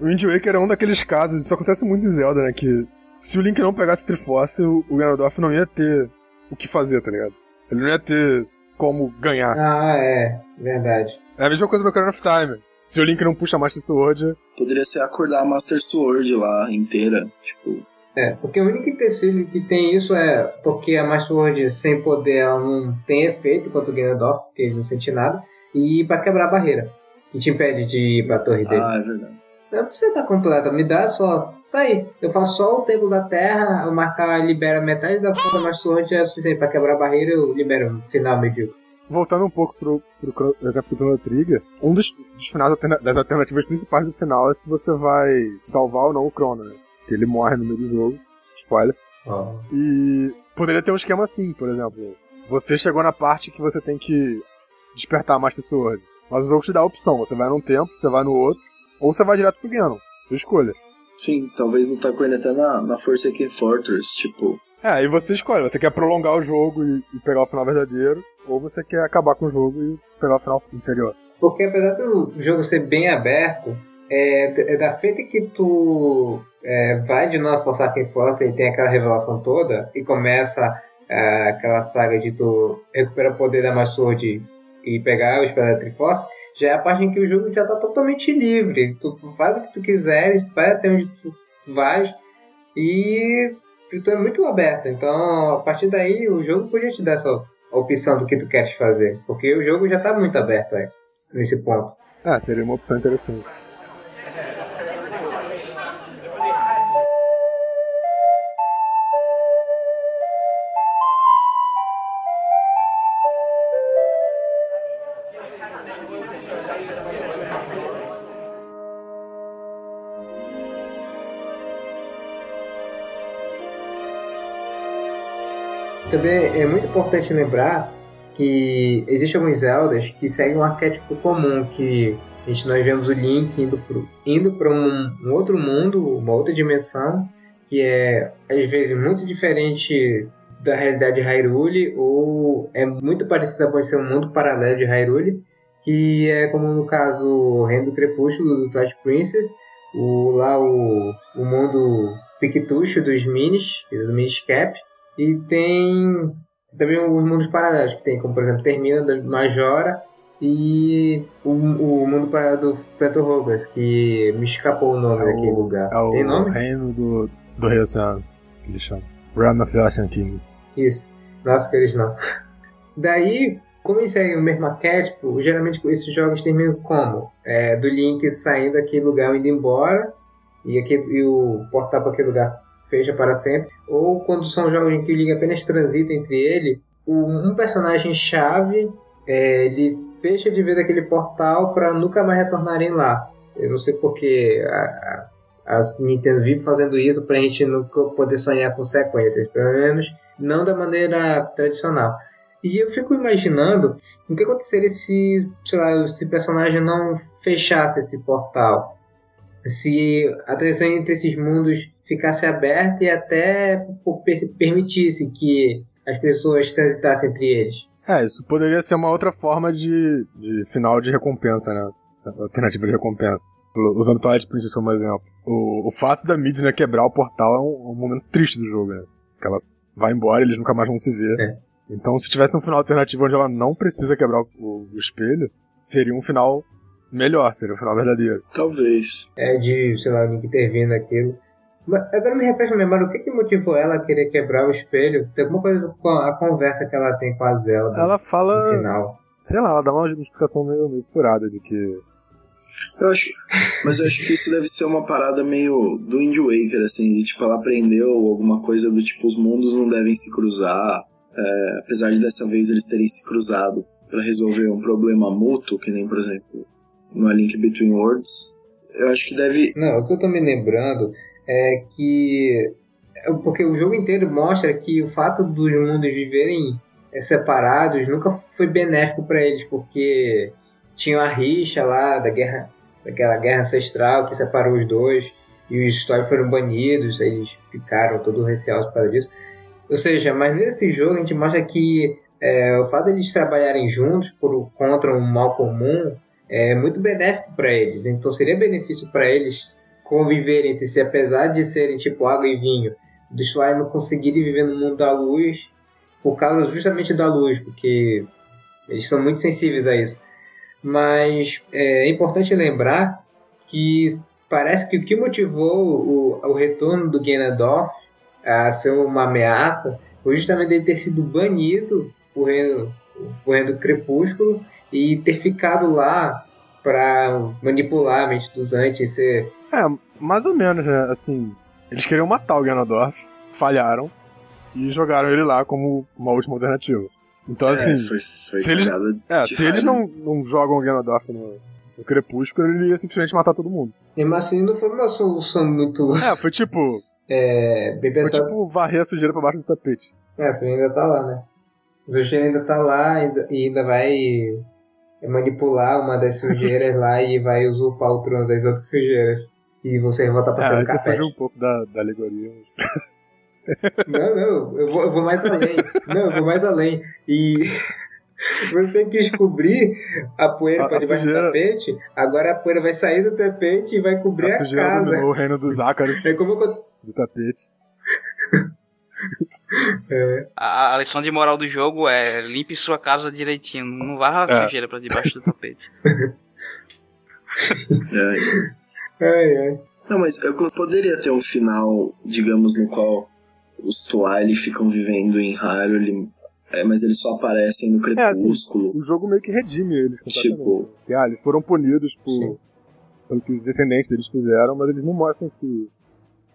o Wind Waker é um daqueles casos, isso acontece muito em Zelda, né, que se o Link não pegasse Triforce, o, o Ganondorf não ia ter o que fazer, tá ligado? Ele não ia ter como ganhar. Ah, é. Verdade. É a mesma coisa no Ocarina of Time. Se o Link não puxa a Master Sword... Poderia ser acordar a Master Sword lá inteira, tipo... É, porque o único empecilho que tem isso é porque a Master Sword sem poder ela não tem efeito contra o Ganondorf, porque ele não sente nada, e para quebrar a barreira, que te impede de ir pra torre dele. Ah, é verdade. Não precisa estar completa, me dá só. Sair. Eu faço só o tempo da terra, eu marcar libera metade da conta mais sorte é suficiente para quebrar a barreira eu libero o final medíocre. Voltando um pouco pro, pro, pro capítulo Trigger, um dos, dos finais das alternativas principais do final é se você vai salvar ou não o Crono, né? Que ele morre no meio do jogo. Spoiler. Oh. E poderia ter um esquema assim, por exemplo. Você chegou na parte que você tem que despertar a Master Sword. Mas o jogo te dá a opção. Você vai num tempo, você vai no outro. Ou você vai direto pro Ganon. Sua escolha. Sim, talvez lutar com ele até na, na Forsaken Fortress, tipo. É, aí você escolhe. Você quer prolongar o jogo e, e, pegar o final verdadeiro, ou você quer acabar com o jogo e pegar o final inferior. Porque apesar do jogo ser bem aberto, é, é da feita que tu é, vai de novo Forsaken Fortress e tem aquela revelação toda, e começa é, aquela saga de tu recuperar o poder da Masword e pegar o Espada Triforce, já é a parte em que o jogo já está totalmente livre. Tu faz o que tu quiser, vai até onde tu vai e tu é muito aberto. Então, a partir daí, o jogo podia te dar essa opção do que tu queres fazer, porque o jogo já está muito aberto aí, nesse ponto. Ah, seria uma opção interessante. Também é muito importante lembrar que existem alguns Zeldas que seguem um arquétipo comum, que a gente, nós vemos o Link indo para um, um outro mundo, uma outra dimensão, que é às vezes muito diferente da realidade de Hyrule, ou é muito parecida com ser um mundo paralelo de Hyrule, que é como no caso o Reino do Crepúsculo do Twilight Princess, o, lá o, o mundo Pictucho dos Minis, do Minish Cap, e tem também os mundos paralelos, que tem como, por exemplo, Termina Majora e o, o mundo paralelo do Feto Rogas, que me escapou o nome é daquele lugar. É tem nome? o reino do, do Rei Oceano, que eles chamam. Realm of the Ocean King. Isso. Nossa, que eles não. Daí, como eles seguem o mesmo arquétipo, geralmente esses jogos terminam como? É, do Link saindo daquele lugar indo embora e, aqui, e o portal para aquele lugar fecha para sempre, ou quando são jogos em que o Link apenas transita entre ele, um personagem chave é, ele fecha de vez aquele portal para nunca mais retornarem lá. Eu não sei porque a, a, a Nintendo vive fazendo isso para a gente nunca poder sonhar com sequências, pelo menos não da maneira tradicional. E eu fico imaginando o que aconteceria se, sei lá, se o personagem não fechasse esse portal. Se a transição entre esses mundos ficasse aberta e até permitisse que as pessoas transitassem entre eles. É, isso poderia ser uma outra forma de, de final de recompensa, né? alternativa de recompensa. Usando o Twilight Princess como exemplo. O, o fato da Midna quebrar o portal é um, um, momento triste do jogo, né? Que ela vai embora e eles nunca mais vão se ver. É. Então, se tivesse um final alternativo onde ela não precisa quebrar o, o espelho, seria um final melhor, seria um final verdadeiro. Talvez. É de, sei lá, Link intervindo naquilo. Mas agora me refresca a memória, o que, que motivou ela a querer quebrar o espelho? Tem alguma coisa com a conversa que ela tem com a Zelda ela fala, no final. Sei lá, ela dá uma explicação meio, meio furada de que eu acho, mas eu acho que isso deve ser uma parada meio do Wind Waker, assim, de tipo, ela aprendeu alguma coisa do tipo, os mundos não devem se cruzar, é, apesar de dessa vez eles terem se cruzado para resolver um problema mútuo, que nem, por exemplo, no Link Between Worlds, eu acho que deve... Não, o que eu tô me lembrando é que... É porque o jogo inteiro mostra que o fato dos mundos viverem separados nunca foi benéfico para eles, porque tinha a rixa lá da guerra, daquela guerra ancestral que separou os dois, e os Story foram banidos, eles ficaram todo receosos por causa disso. Ou seja, mas nesse jogo a gente mostra que é, o fato de eles trabalharem juntos por, contra um mal comum é muito benéfico para eles. Então seria benefício para eles conviverem entre si, apesar de serem tipo água e vinho, dos Story não conseguirem viver no mundo da luz por causa justamente da luz, porque eles são muito sensíveis a isso. Mas é, é importante lembrar que parece que o que motivou o, o retorno do Ganondorf a ser uma ameaça foi justamente ele ter sido banido por reino, reino do Crepúsculo e ter ficado lá para manipular a mente dos antes ser... É, mais ou menos, né? Assim, eles queriam matar o Ganondorf, falharam e jogaram ele lá como uma última alternativa. Então, é, assim, foi, foi se, eles, é, se eles não, não jogam o Ganondorf no, no Crepúsculo, ele ia simplesmente matar todo mundo. Mesmo assim, não foi uma solução muito. É, foi tipo. É, bem pensado. Foi tipo varrer a sujeira pra baixo do tapete. É, a sujeira ainda tá lá, né? A sujeira ainda tá lá e ainda vai manipular uma das sujeiras lá e vai usurpar o trono das outras sujeiras. E você volta pra é, ser você fugiu um pouco da, da alegoria. Não, não, eu vou, eu vou mais além. Não, eu vou mais além. E você tem que descobrir a poeira para debaixo sujeira... do tapete. Agora a poeira vai sair do tapete e vai cobrir a, a casa. O reino dos ácaros. É como eu... do tapete. É. A, a, lição de moral do jogo é limpe sua casa direitinho, não varra a é. sujeira para debaixo do tapete. ai. Ai, ai. Não, mas eu poderia ter um final, digamos, no qual os Twilight ficam vivendo em Hyrule, é, mas eles só aparecem no crepúsculo. É, assim, o jogo meio que redime eles Tipo... Ah, eles foram punidos por, pelo que os descendentes deles fizeram, mas eles não mostram que,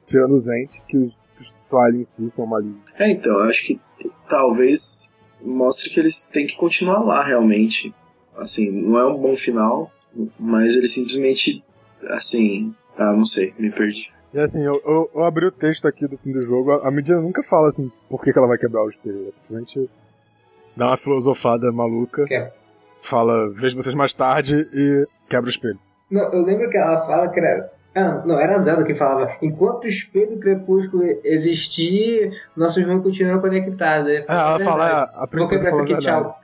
tirando os entes, que os, Twilight em si são malignos. É, então, eu acho que talvez mostre que eles têm que continuar lá, realmente. Assim, não é um bom final, mas eles simplesmente, assim... Ah, não sei, me perdi. E assim, eu, eu, eu, abri o texto aqui do fim do jogo, a, a Medina nunca fala assim por que, que ela vai quebrar o espelho. A gente dá uma filosofada maluca, que? fala, vejo vocês mais tarde e quebra o espelho. Não, eu lembro que ela fala que era. Ah, não, era a Zelda que falava. Enquanto o espelho crepúsculo existir, nossos vão continuar conectados. É, ela fala, é, a princesa falou aqui, tchau.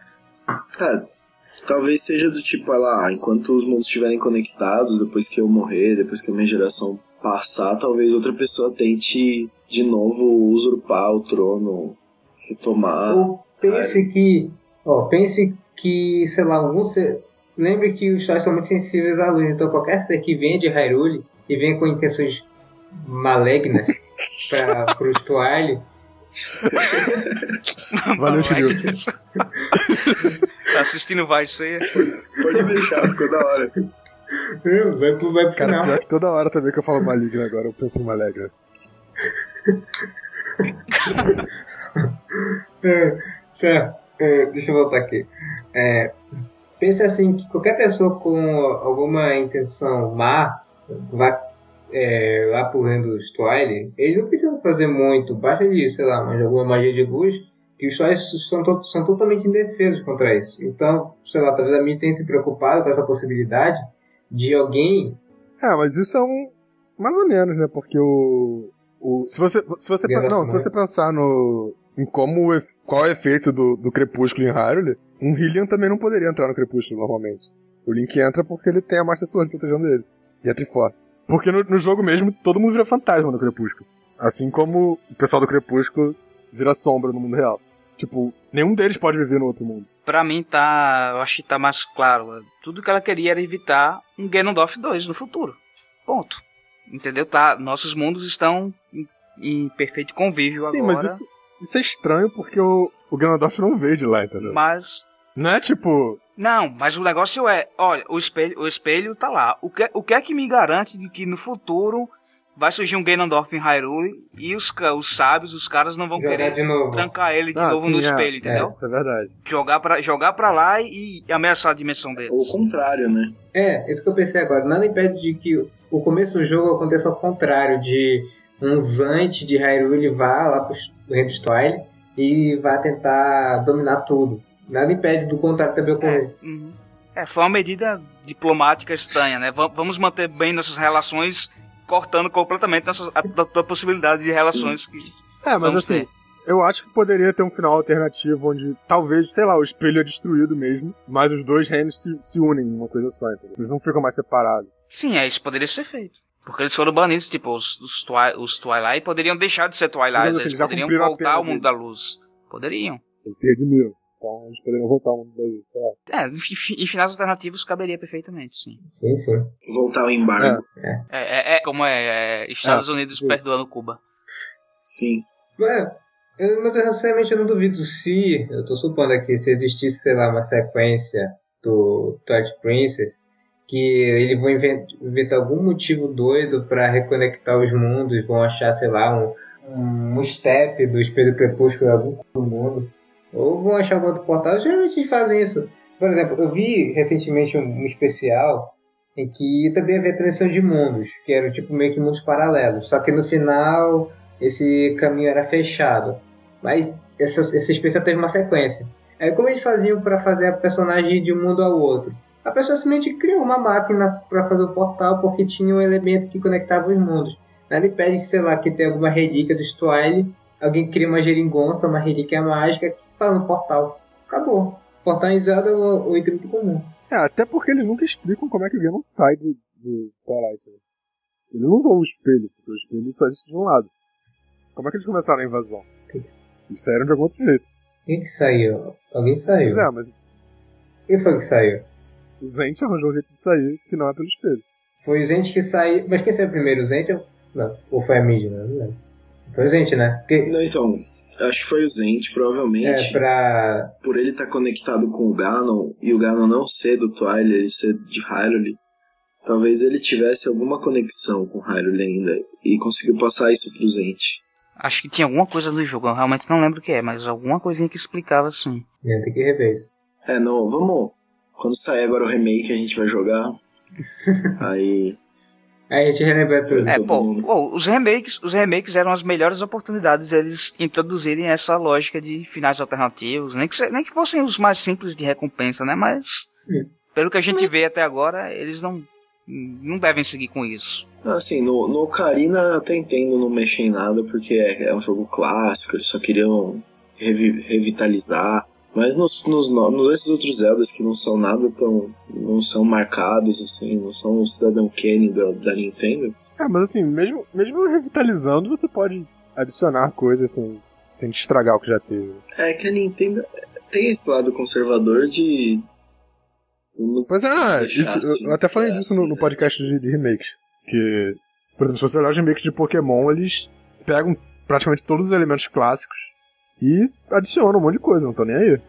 É, talvez seja do tipo, ela, ah, enquanto os mundos estiverem conectados, depois que eu morrer, depois que a minha geração passar, talvez outra pessoa tente de novo usurpar o trono, retomar. Ou pense que, ó, pense que, sei lá, um ser... lembre que os Stars são muito sensíveis à luz, então qualquer ser que venha de Hyrule e venha com intenções malignas para os Twilight Valeu, Shiryu. tá assistindo Vai Ser? Pode deixar, ficou da hora. Vai pro, vai pro Cara, final. Toda hora também que eu falo maligno agora, eu penso em maligno. é, tá, é, deixa eu voltar aqui. É, pense assim, que qualquer pessoa com alguma intenção má vai é, lá pro reino dos Twilight, eles não precisam fazer muito, basta de, sei lá, mas alguma magia de luz, que os Twilight são, to são totalmente indefesos contra isso. Então, sei lá, talvez a mim tenha se preocupado com essa possibilidade, de alguém. É, mas isso é um. Mais ou menos, né? Porque o. o se você, se você, não, se você pensar no. em como. Qual é o efeito do, do crepúsculo em Hyrule, um Hylian também não poderia entrar no crepúsculo normalmente. O Link entra porque ele tem a Master Sword protegendo ele. E a Triforce. Porque no, no jogo mesmo, todo mundo vira fantasma no Crepúsculo. Assim como o pessoal do Crepúsculo vira sombra no mundo real. Tipo, nenhum deles pode viver no outro mundo. Pra mim tá. Eu acho que tá mais claro. Tudo que ela queria era evitar um Ganondorf 2 no futuro. Ponto. Entendeu? Tá, nossos mundos estão em, em perfeito convívio Sim, agora. mas isso, isso é estranho porque o, o Ganondorf não veio de lá, entendeu? Mas. Não é tipo. Não, mas o negócio é, olha, o espelho, o espelho tá lá. O que, o que é que me garante de que no futuro vai surgir um Ganondorf em Hyrule e os, os sábios, os caras não vão Jogar querer de novo. trancar ele de Ah, novo sim, no é, espelho, entendeu? Isso é verdade. Jogar, pra, jogar pra lá e, e ameaçar a dimensão deles. Ou o contrário, né? É, isso que eu pensei agora. Nada impede de que o começo do jogo aconteça ao contrário, de um Zante de Hyrule vá lá pro reino Twilight e vá tentar dominar tudo. Nada impede do contrário também ocorrer. Uhum. É, foi uma medida diplomática estranha, né? Va- Vamos manter bem nossas relações, cortando completamente nossas, a, a- a possibilidade de relações que É, mas vamos assim, ter. eu acho que poderia ter um final alternativo onde talvez, sei lá, o espelho é destruído mesmo, mas os dois reinos se, se unem em uma coisa só, entendeu? Eles não ficam mais separados. Sim, é, isso poderia ser feito. Porque eles foram banidos, tipo, os, os, Twi- os Twilight poderiam deixar de ser Twilight, assim, eles já poderiam voltar ao mundo deles. da luz. Poderiam. Eles se redimiram. Então eles poderiam voltar ao mundo da. É, em, fi- em finais alternativos caberia perfeitamente, sim. Sim, sim. Voltar ao embargo. É, é, é como é, é Estados Unidos sim. perdoando Cuba. Sim. É, eu- mas eu sinceramente eu não duvido se, eu tô supondo aqui, se existisse, sei lá, uma sequência do Twilight Princess, que eles vão inven- inventar algum motivo doido pra reconectar os mundos, vão achar, sei lá, um, um step do Espelho Crepúsculo em algum do mundo, ou vão achar algum outro portal, geralmente eles fazem isso. Por exemplo, eu vi recentemente um, um especial em que também havia transição de mundos, que eram tipo meio que mundos paralelos, só que no final esse caminho era fechado. Mas essa, esse especial teve uma sequência. Aí como eles faziam para fazer a personagem de um mundo ao outro? A pessoa simplesmente criou uma máquina para fazer o portal porque tinha um elemento que conectava os mundos. Nada impede que, sei lá, que tenha alguma relíquia do Twilight, alguém cria uma geringonça, uma relíquia mágica que faz um portal. Acabou. Portal em Zelda é o, o item muito comum. É, até porque eles nunca explicam como é que o Ganon sai do, do Twilight. Né? Eles não usam o espelho, porque o espelho só existe de um lado. Como é que eles começaram a invasão? Eles saíram de algum outro jeito. quem que saiu? Alguém saiu. Pois é, mas Quem foi que saiu? o Zent arranjou um jeito de sair que não é pelo espelho. Foi o Zente que saiu. Mas quem saiu primeiro? O Zente ou. Não. Ou foi a mídia? Não, não lembro. Foi o Zente, né? Porque. Não, então, acho que foi o Zent, provavelmente. É, pra. Por ele estar conectado com o Ganon e o Ganon não ser do Twilight, ele ser de Hyrule, talvez ele tivesse alguma conexão com Hyrule ainda e conseguiu passar isso pro Zent. Acho que tinha alguma coisa no jogo, eu realmente não lembro o que é, mas alguma coisinha que explicava assim. Né, tem que rever isso. É, não, vamos. Quando sair agora o remake, a gente vai jogar. Aí. Aí a gente relembra tudo. É, pô, pô, os remakes, os remakes eram as melhores oportunidades deles introduzirem essa lógica de finais alternativos, nem que, se- nem que fossem os mais simples de recompensa, né? Mas Hum. pelo que a gente vê até agora, eles não não devem seguir com isso. Assim, no, no Ocarina eu até entendo não mexer em nada, porque é, é um jogo clássico, eles só queriam revi- revitalizar. Mas nos, nos, no- nesses outros Zeldas que não são nada tão. não são marcados, assim, não são o Cidadão Kane da, da Nintendo. É, mas assim, mesmo, mesmo revitalizando, você pode adicionar coisas sem, sem estragar o que já teve. É que a Nintendo tem esse lado conservador de. Pois é, não, é, isso, assim, eu até falei é disso assim, no, no né? podcast de, de remakes. Que, por exemplo, se você olhar os remakes de Pokémon, eles pegam praticamente todos os elementos clássicos e adicionam um monte de coisa, não tô nem aí.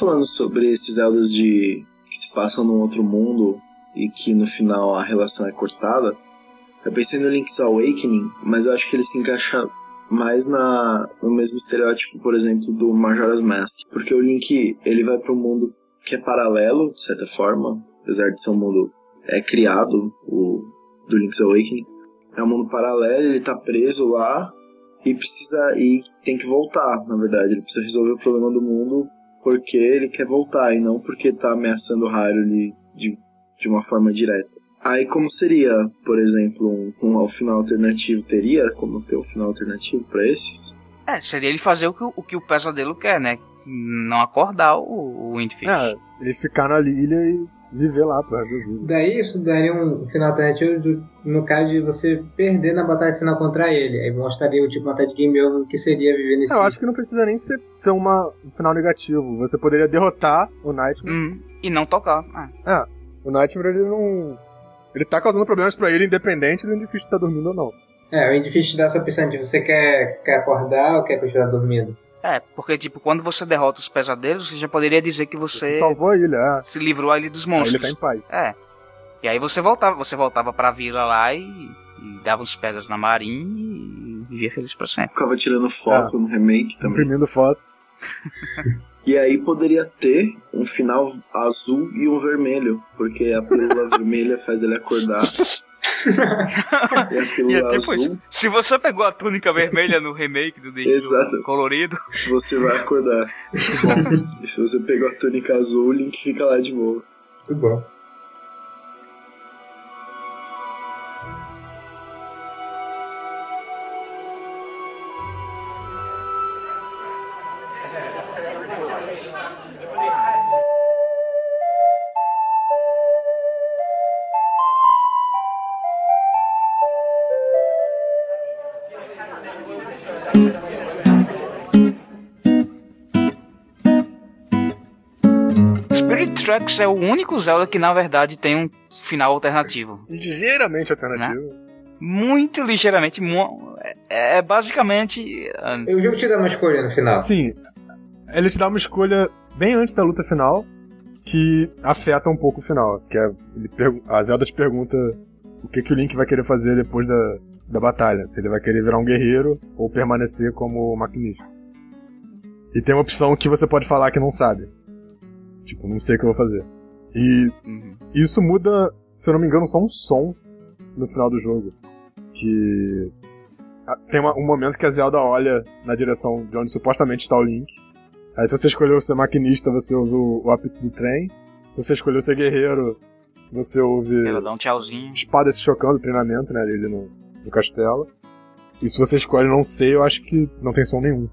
Falando sobre esses Zeldas de que se passam num outro mundo e que no final a relação é cortada, eu pensei no Link's Awakening, mas eu acho que ele se encaixa mais na no mesmo estereótipo, por exemplo, do Majora's Mask, porque o Link ele vai para um mundo que é paralelo, de certa forma, apesar de ser um mundo é criado, o do Link's Awakening. É um mundo paralelo, ele tá preso lá e precisa e tem que voltar, na verdade. Ele precisa resolver o problema do mundo porque ele quer voltar e não porque tá ameaçando o Hyrule de, de uma forma direta. Aí como seria, por exemplo, um, um, um final alternativo? Teria como ter um final alternativo para esses? É, seria ele fazer o que o, que o pesadelo quer, né? Não acordar o, o Windfish. É, ele ficar na ilha e viver lá pro resto da vida. Daí isso daria um final alternativo do, no caso de você perder na batalha final contra ele. Aí mostraria o tipo uma de game over que seria viver nesse. É, eu acho que não precisa nem ser, ser uma, um final negativo. Você poderia derrotar o Nightmare. Hum, e não tocar. É. é. O Nightmare ele não. Ele tá causando problemas pra ele, independente do Indifist estar tá dormindo ou não. É, o Indifist dá essa opção de você quer, quer acordar ou quer continuar dormindo. É, porque, tipo, quando você derrota os pesadelos, você já poderia dizer que você. salvou a ilha, é. Se livrou ali dos monstros. A ilha tá em paz. É. E aí você voltava, você voltava pra vila lá e, e dava uns pedras na marinha e vivia feliz pra sempre. Ficava tirando foto é. no remake também. Imprimindo foto. e aí poderia ter um final azul e um vermelho, porque a pílula vermelha faz ele acordar e é tipo azul. Se você pegou a túnica vermelha no remake do Destino colorido, você vai acordar. e se você pegou a túnica azul, o Link fica lá de boa. Muito bom. Tracks é o único Zelda que na verdade tem um final alternativo. Ligeiramente alternativo. Né? Muito ligeiramente. É, é basicamente. Ah, o jogo te dá uma escolha no final. Sim. Ele te dá uma escolha bem antes da luta final que afeta um pouco o final. Que é, a Zelda te pergunta o que, que o Link vai querer fazer depois da, da batalha. Se ele vai querer virar um guerreiro ou permanecer como maquinista. E tem uma opção que você pode falar que não sabe. Tipo, não sei o que eu vou fazer. E uhum. isso muda, se eu não me engano, só um som no final do jogo. Que tem uma, um momento que a Zelda olha na direção de onde supostamente está o Link. Aí se você escolheu ser maquinista, você ouve o, o apito do trem. Se você escolheu ser guerreiro, você ouve. Ela dá um tchauzinho. Espada se chocando, treinamento, né? Ali no, no castelo. E se você escolhe não sei, eu acho que não tem som nenhum.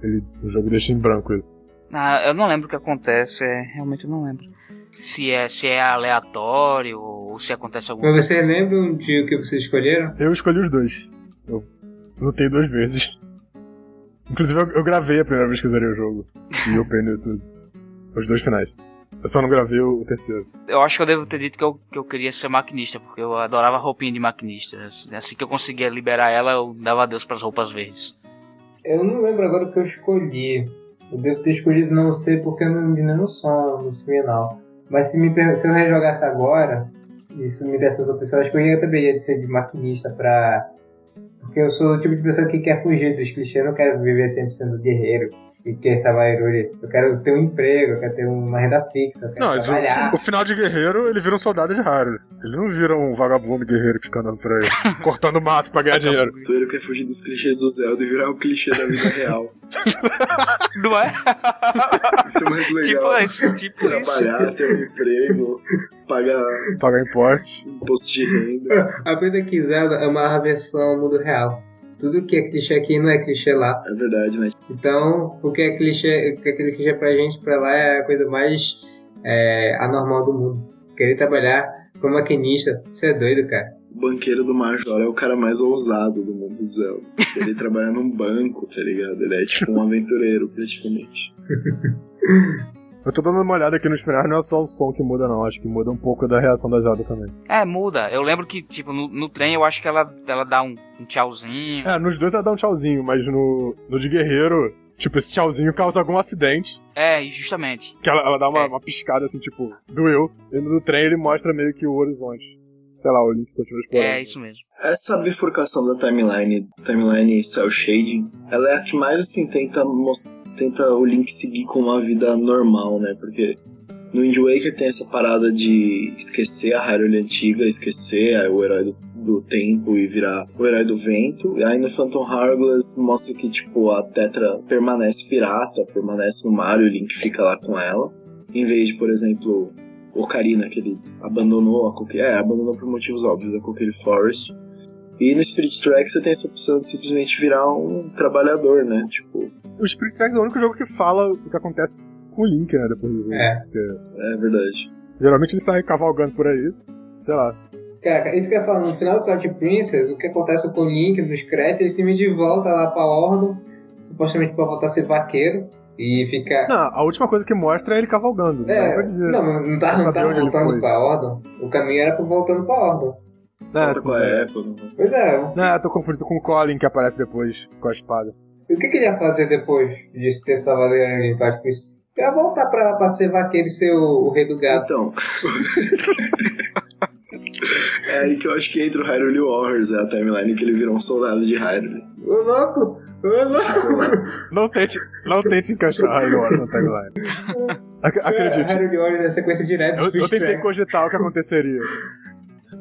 Ele, o jogo deixa em branco isso. Ah, eu não lembro o que acontece, é, realmente eu não lembro. Se é, se é aleatório ou se acontece alguma coisa. Mas você lembra de o que vocês escolheram? Eu escolhi os dois. Eu lutei duas vezes. Inclusive eu, eu gravei a primeira vez que eu zerei o jogo. E eu no tudo. Os dois finais. Eu só não gravei o terceiro. Eu acho que eu devo ter dito que eu, que eu queria ser maquinista, porque eu adorava roupinha de maquinista. Assim que eu conseguia liberar ela, eu dava adeus pras roupas verdes. Eu não lembro agora o que eu escolhi. Eu devo ter escolhido não ser porque eu não vi nenhum som no final. Mas se, me, se eu rejogasse agora, se me desse essa acho que eu ia também ia ser de maquinista pra. Porque eu sou o tipo de pessoa que quer fugir dos clichês, eu não quero viver sempre sendo guerreiro e quer salvar Hyrule. Eu quero ter um emprego, eu quero ter uma renda fixa, eu quero não, trabalhar. O, o, final de guerreiro, ele vira um soldado de Hyrule. Ele não vira um vagabundo guerreiro que fica andando por aí, cortando mato pra ganhar dinheiro. O ele quer fugir dos clichês do Zelda e virar um clichê da vida real. Não é? Muito mais legal. Tipo isso, tipo Trabalhar, isso. ter um emprego, pagar... Pagar imposto. Imposto de renda. A coisa que Zelda é uma versão mundo real tudo que é clichê aqui não é clichê lá. É verdade, né? Então, o que é clichê, o que é clichê pra gente, pra lá, é a coisa mais é, anormal do mundo. Querer trabalhar como maquinista, você é doido, cara. O banqueiro do Major é o cara mais ousado do mundo do Zelda. Ele trabalha num banco, tá ligado? Ele é tipo um aventureiro, praticamente. Eu tô dando uma olhada aqui nos finais, não é só o som que muda, não. Acho que muda um pouco da reação da Zelda também. É, muda. Eu lembro que, tipo, no, no trem eu acho que ela, ela dá um, um tchauzinho. É, nos dois ela dá um tchauzinho, mas no, no de guerreiro, tipo, esse tchauzinho causa algum acidente. É, justamente. Que ela, ela dá uma, é. uma piscada assim, tipo, doeu. E no trem ele mostra meio que o horizonte. Sei lá, o Link continua explorando. É, isso mesmo. Essa bifurcação da timeline, timeline cel shading, ela é a que mais, assim, tenta mostrar tenta o Link seguir com uma vida normal, né? Porque No Wind Waker tem essa parada de esquecer a Hyrule antiga, esquecer o herói do, do tempo e virar o herói do vento. E aí no Phantom Hourglass mostra que, tipo, a Tetra permanece pirata, permanece no mar e o Link fica lá com ela. Em vez de, por exemplo, Ocarina, que ele abandonou a Coquille... É, abandonou por motivos óbvios a Coquille Forest. E no Spirit Track você tem essa opção de simplesmente virar um trabalhador, né? Tipo... O Spirit Track é o único jogo que fala o que acontece com o Link, né, depois do jogo. É. Porque, É verdade. geralmente ele sai cavalgando por aí, sei lá. Cara, isso que eu ia falar, no final do Twilight Princess, o que acontece com o Link nos créditos, ele se me de volta lá pra Ordon, supostamente pra voltar a ser vaqueiro, e fica... Não, a última coisa que mostra é ele cavalgando. Não dá É, pra dizer. não, não tá, não tá voltando pra Ordon. O caminho era pra voltando pra Ordon. É, Volta assim, é. Apple, né? Pois é, Não, eu tô confundido com o Colin que aparece depois com a espada. E o que, que ele ia fazer depois de ter salvado ele no Twilight Princess? Ele ia voltar pra, pra ser vaqueiro e ser o, o rei do gado. Então. é aí que eu acho que entra o Hyrule Warriors, é a timeline que ele virou um soldado de Hyrule. Ô louco! Ô louco! Não tente, não tente encaixar a Hyrule na tagline. Ac acredite, Harry Warriors é sequência direta eu, eu tentei tracks. cogitar o que aconteceria.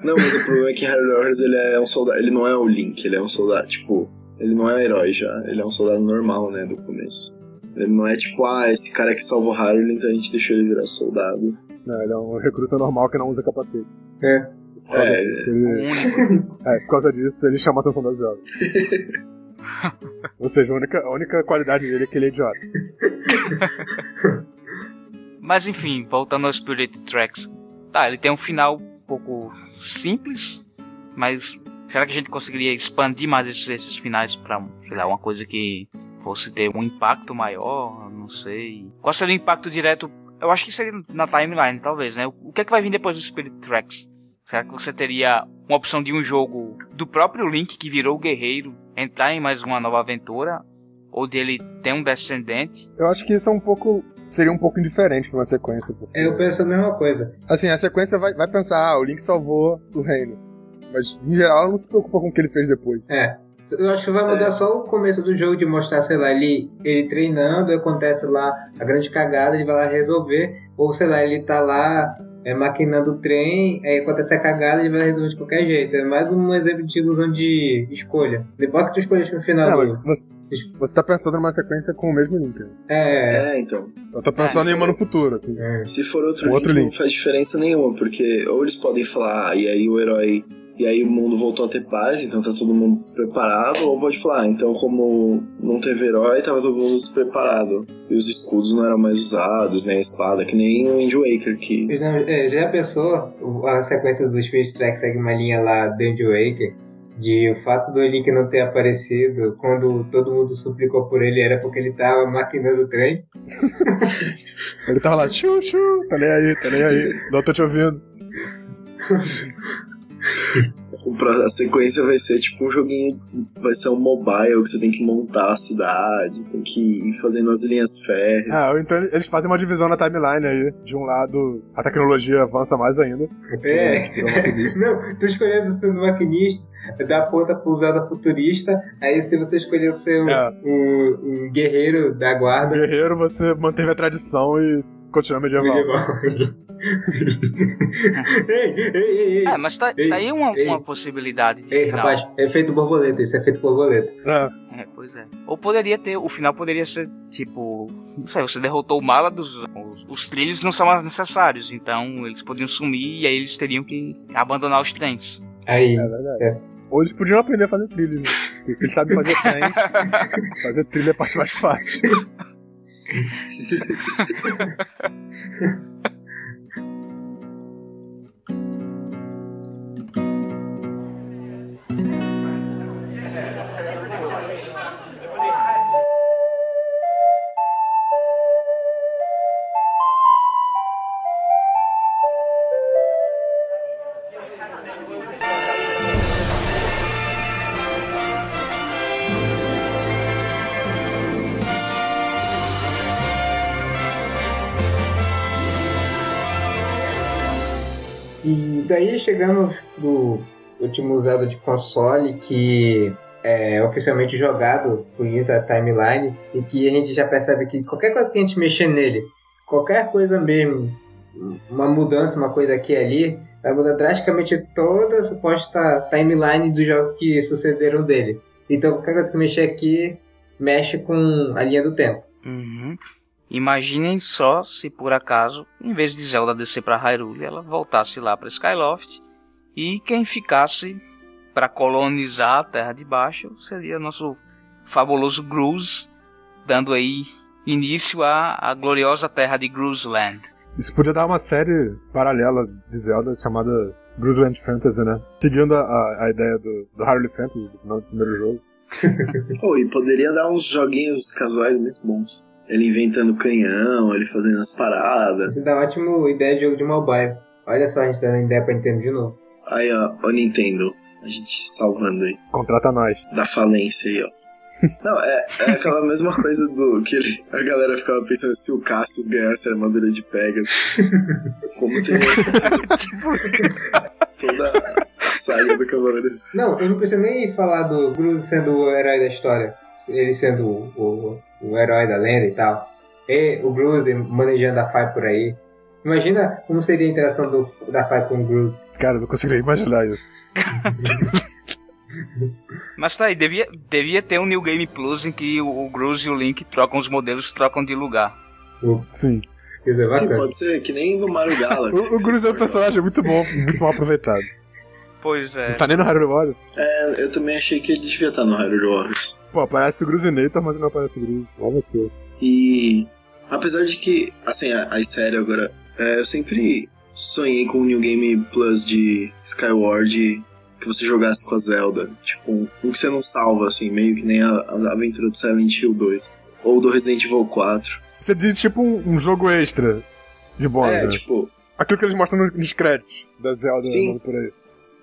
Não, mas o problema é que Hyrule Warriors ele é um soldado. Ele não é o Link, ele é um soldado, tipo. Ele não é herói já, ele é um soldado normal, né, do começo. Ele não é tipo, ah, esse cara que salvou Hyrule, então a gente deixou ele virar soldado. Não, ele é um recruta normal que não usa capacete. É. Por causa É, disso, O ele- único. é, por causa disso, ele chama a atenção das jovens. Ou seja, a única, a única qualidade dele é que ele é idiota. Mas enfim, voltando ao Spirit Tracks. Tá, ele tem um final um pouco simples, mas será que a gente conseguiria expandir mais esses, esses finais pra, sei lá, uma coisa que fosse ter um impacto maior? Não sei. Qual seria o impacto direto? Eu acho que seria na timeline, talvez, né? O que é que vai vir depois do Spirit Tracks? Será que você teria uma opção de um jogo do próprio Link que virou o guerreiro entrar em mais uma nova aventura? Ou dele ter um descendente? Eu acho que isso é um pouco. Seria um pouco indiferente pra uma sequência. porque- Eu penso a mesma coisa. Assim, a sequência vai, vai pensar, ah, o Link salvou o reino. Mas, em geral, ela não se preocupa com o que ele fez depois. É. Eu acho que vai mudar É. só o começo do jogo de mostrar, sei lá, ele, ele treinando, acontece lá a grande cagada, ele vai lá resolver. Ou sei lá, ele tá lá é, maquinando o trem, aí acontece a cagada, ele vai resolver de qualquer jeito. É mais um exemplo de ilusão de escolha. Depois que tu escolheste no final Não, do. você, você tá pensando numa sequência com o mesmo Link. né? É. É, então. Eu tô pensando É, em uma no futuro, assim. é. Se for outro, outro link, link. não faz diferença nenhuma, porque ou eles podem falar, ah, e aí o herói. E aí o mundo voltou a ter paz, então tá todo mundo despreparado, ou pode falar, ah, então como não teve herói, tava todo mundo despreparado. E os escudos não eram mais usados, nem a espada, que nem o Wind Waker, que. É, Já pensou a sequência dos Spirit Tracks segue uma linha lá do Wind Waker de o fato do Link não ter aparecido quando todo mundo suplicou por ele era porque ele tava maquinando o trem. Ele tava lá, chu, chu, tá nem aí, tá nem aí. Não tô te ouvindo. A sequência vai ser tipo um joguinho. Vai ser um mobile que você tem que montar a cidade, tem que ir fazendo as linhas férreas. Ah, ou então eles fazem uma divisão na timeline aí. De um lado, a tecnologia avança mais ainda. É. Não, tu escolhendo ser um maquinista, da ponta pra usada futurista, aí se você escolheu ser um, É. um- um guerreiro da guarda, Guerreiro, você manteve a tradição e continua medieval. medieval. ei, ei, ei, ei. É, mas tá, Ei, tá aí uma, ei. uma possibilidade de Ei, final. rapaz, é feito borboleta, isso é feito borboleta. É, É, pois é. Ou poderia ter, o final poderia ser tipo, não sei, você derrotou o mala dos os, os trilhos não são mais necessários, então eles podiam sumir e aí eles teriam que abandonar os trens. Aí, é verdade. É. Ou eles podiam aprender a fazer trilha, né? Porque se eles sabem fazer trens, fazer trilha é a parte mais fácil. Chegamos no último Zelda de console que é oficialmente jogado por isso da timeline e que a gente já percebe que qualquer coisa que a gente mexer nele, qualquer coisa mesmo uma mudança, uma coisa aqui e ali, vai mudar drasticamente toda a suposta timeline dos jogos que sucederam dele. Então qualquer coisa que mexer aqui mexe com a linha do tempo. Uhum. Imaginem só se por acaso, em vez de Zelda descer para Hyrule, ela voltasse lá para Skyloft e quem ficasse para colonizar a Terra de Baixo seria nosso fabuloso Gruz, dando aí início à, à gloriosa terra de Gruzland. Isso podia dar uma série paralela de Zelda chamada Gruzland Fantasy, né? Seguindo a, a ideia do, do Hyrule Fantasy, do primeiro jogo. oh, e poderia dar uns joguinhos casuais muito bons. Ele inventando canhão, ele fazendo as paradas. Isso dá uma ótima ideia de jogo de mobile. Olha só, a gente dando ideia pra Nintendo de novo. Aí, ó, o Nintendo. A gente salvando aí. Contrata nós. Da falência aí, ó. Não, é, é aquela mesma coisa do que ele, a galera ficava pensando se o Cassius ganhasse a armadura de Pegasus. Como teria tipo, toda a saga do Cavaleiro. Não, eu não preciso nem falar do Bruce sendo o herói da história. Ele sendo o, o, o herói da lenda e tal. E o Bruce manejando a Fai por aí. Imagina como seria a interação do, da Fai com o Bruce. Cara, não conseguiria imaginar isso. Mas tá aí, devia, devia ter um New Game Plus em que o, o Gruz e o Link trocam os modelos, trocam de lugar. Sim. Sim, pode ser, que nem no Mario Galaxy. o, o Gruz é um personagem muito bom, muito mal aproveitado. Pois é. Não tá nem no Hyrule Warriors. É, eu também achei que ele devia estar no Hyrule Warriors. Pô, aparece o Gruzinator, mas não aparece o Gruz. Olha você. E... Apesar de que, assim, a, série agora... É, eu sempre sonhei com o New Game Plus de Skyward que você jogasse com a Zelda. Tipo, um, um que você não salva, assim, meio que nem a, a aventura do Silent Hill 2. Ou do Resident Evil 4. Você diz tipo um, um jogo extra de bônus. É, tipo. Aquilo que eles mostram nos créditos da Zelda Sim. por aí.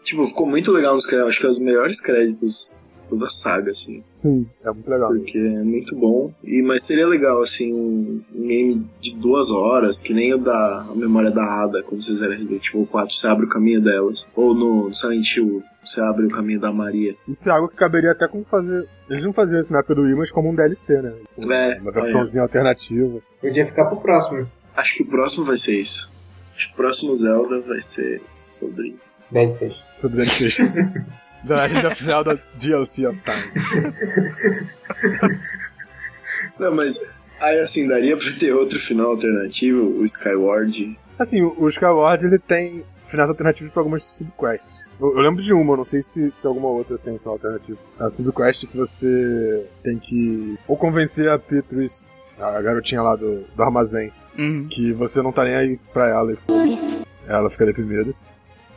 Tipo, ficou muito legal nos créditos. Acho que é os melhores créditos toda a saga, assim. Sim, é muito legal. Porque é muito bom. E, mas seria legal, assim, um, game de duas horas, que nem o da a memória da Ada, quando vocês eram Resident Evil 4, você abre o caminho delas. Ou no, Silent Hill, você abre o caminho da Maria. Isso é algo que caberia até como fazer. Eles não faziam isso na época do Wii, mas como um DLC, né? Tipo, é. Uma versãozinha é. alternativa. Podia ficar pro próximo. Acho que o próximo vai ser isso. Acho que o próximo Zelda vai ser sobre. 16. Sobre 16. da agenda oficial da DLC of Time. Não, mas aí assim, daria pra ter outro final alternativo, o Skyward. Assim, o Skyward ele tem finais alternativos pra algumas subquests. Eu, eu lembro de uma, eu não sei se, se alguma outra tem um final alternativo. A subquest que você tem que ou convencer a Petrus, a garotinha lá do, do armazém, uhum. que você não tá nem aí pra ela e ela fica deprimida.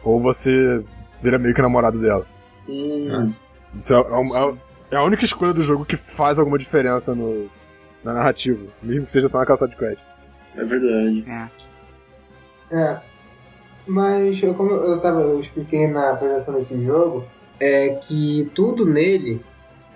Ou você vira meio que namorado dela. Hum. Isso é, é- é a única escolha do jogo que faz alguma diferença no, na narrativa, mesmo que seja só uma caçada de quest. é verdade. É. Mas eu, como eu, tava, eu expliquei na apresentação desse jogo, é que tudo nele,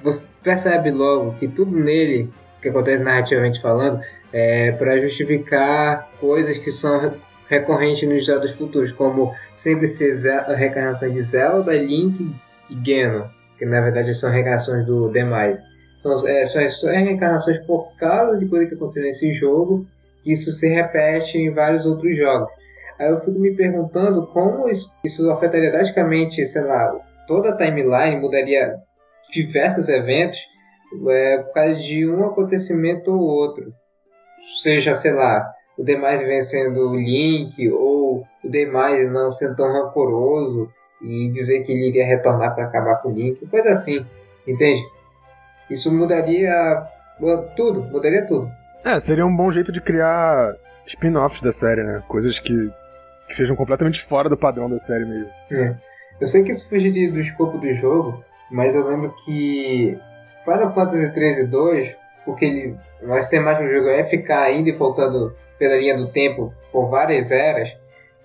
você percebe logo que tudo nele, que acontece narrativamente falando, é para justificar coisas que são re- recorrentes nos jogos futuros, como sempre ser reencarnações de Zelda, Link e Ganon, que na verdade são reencarnações do demais. Então, é, são, são reencarnações por causa de coisa que aconteceu nesse jogo, que isso se repete em vários outros jogos. Aí eu fico me perguntando como isso, isso afetaria drasticamente, sei lá, toda a timeline, mudaria diversos eventos é, por causa de um acontecimento ou outro. Seja, sei lá, o demais vencendo o Link, ou o demais não sendo tão rancoroso e dizer que ele iria retornar para acabar com o Link, coisa assim, entende? Isso mudaria tudo, mudaria tudo. É, seria um bom jeito de criar spin-offs da série, né? Coisas que, que sejam completamente fora do padrão da série mesmo. É. Eu sei que isso fugiria do escopo do jogo, mas eu lembro que Final Fantasy 13 2, porque ele, mais temática do jogo é ficar indo e voltando pela linha do tempo por várias eras,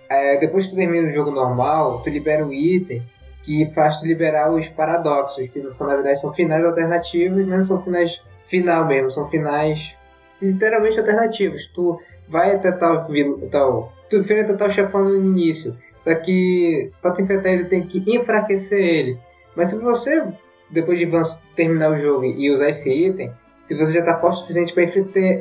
é, depois que tu termina o jogo normal, tu libera um item que faz tu liberar os paradoxos, que são, na verdade são finais alternativos, mas não são finais final mesmo, são finais literalmente alternativos. Tu vai até tal, tal tu enfrenta tal chefão no início, só que para tu enfrentar ele tem que enfraquecer ele. Mas se você, depois de terminar o jogo e usar esse item, se você já tá forte o suficiente para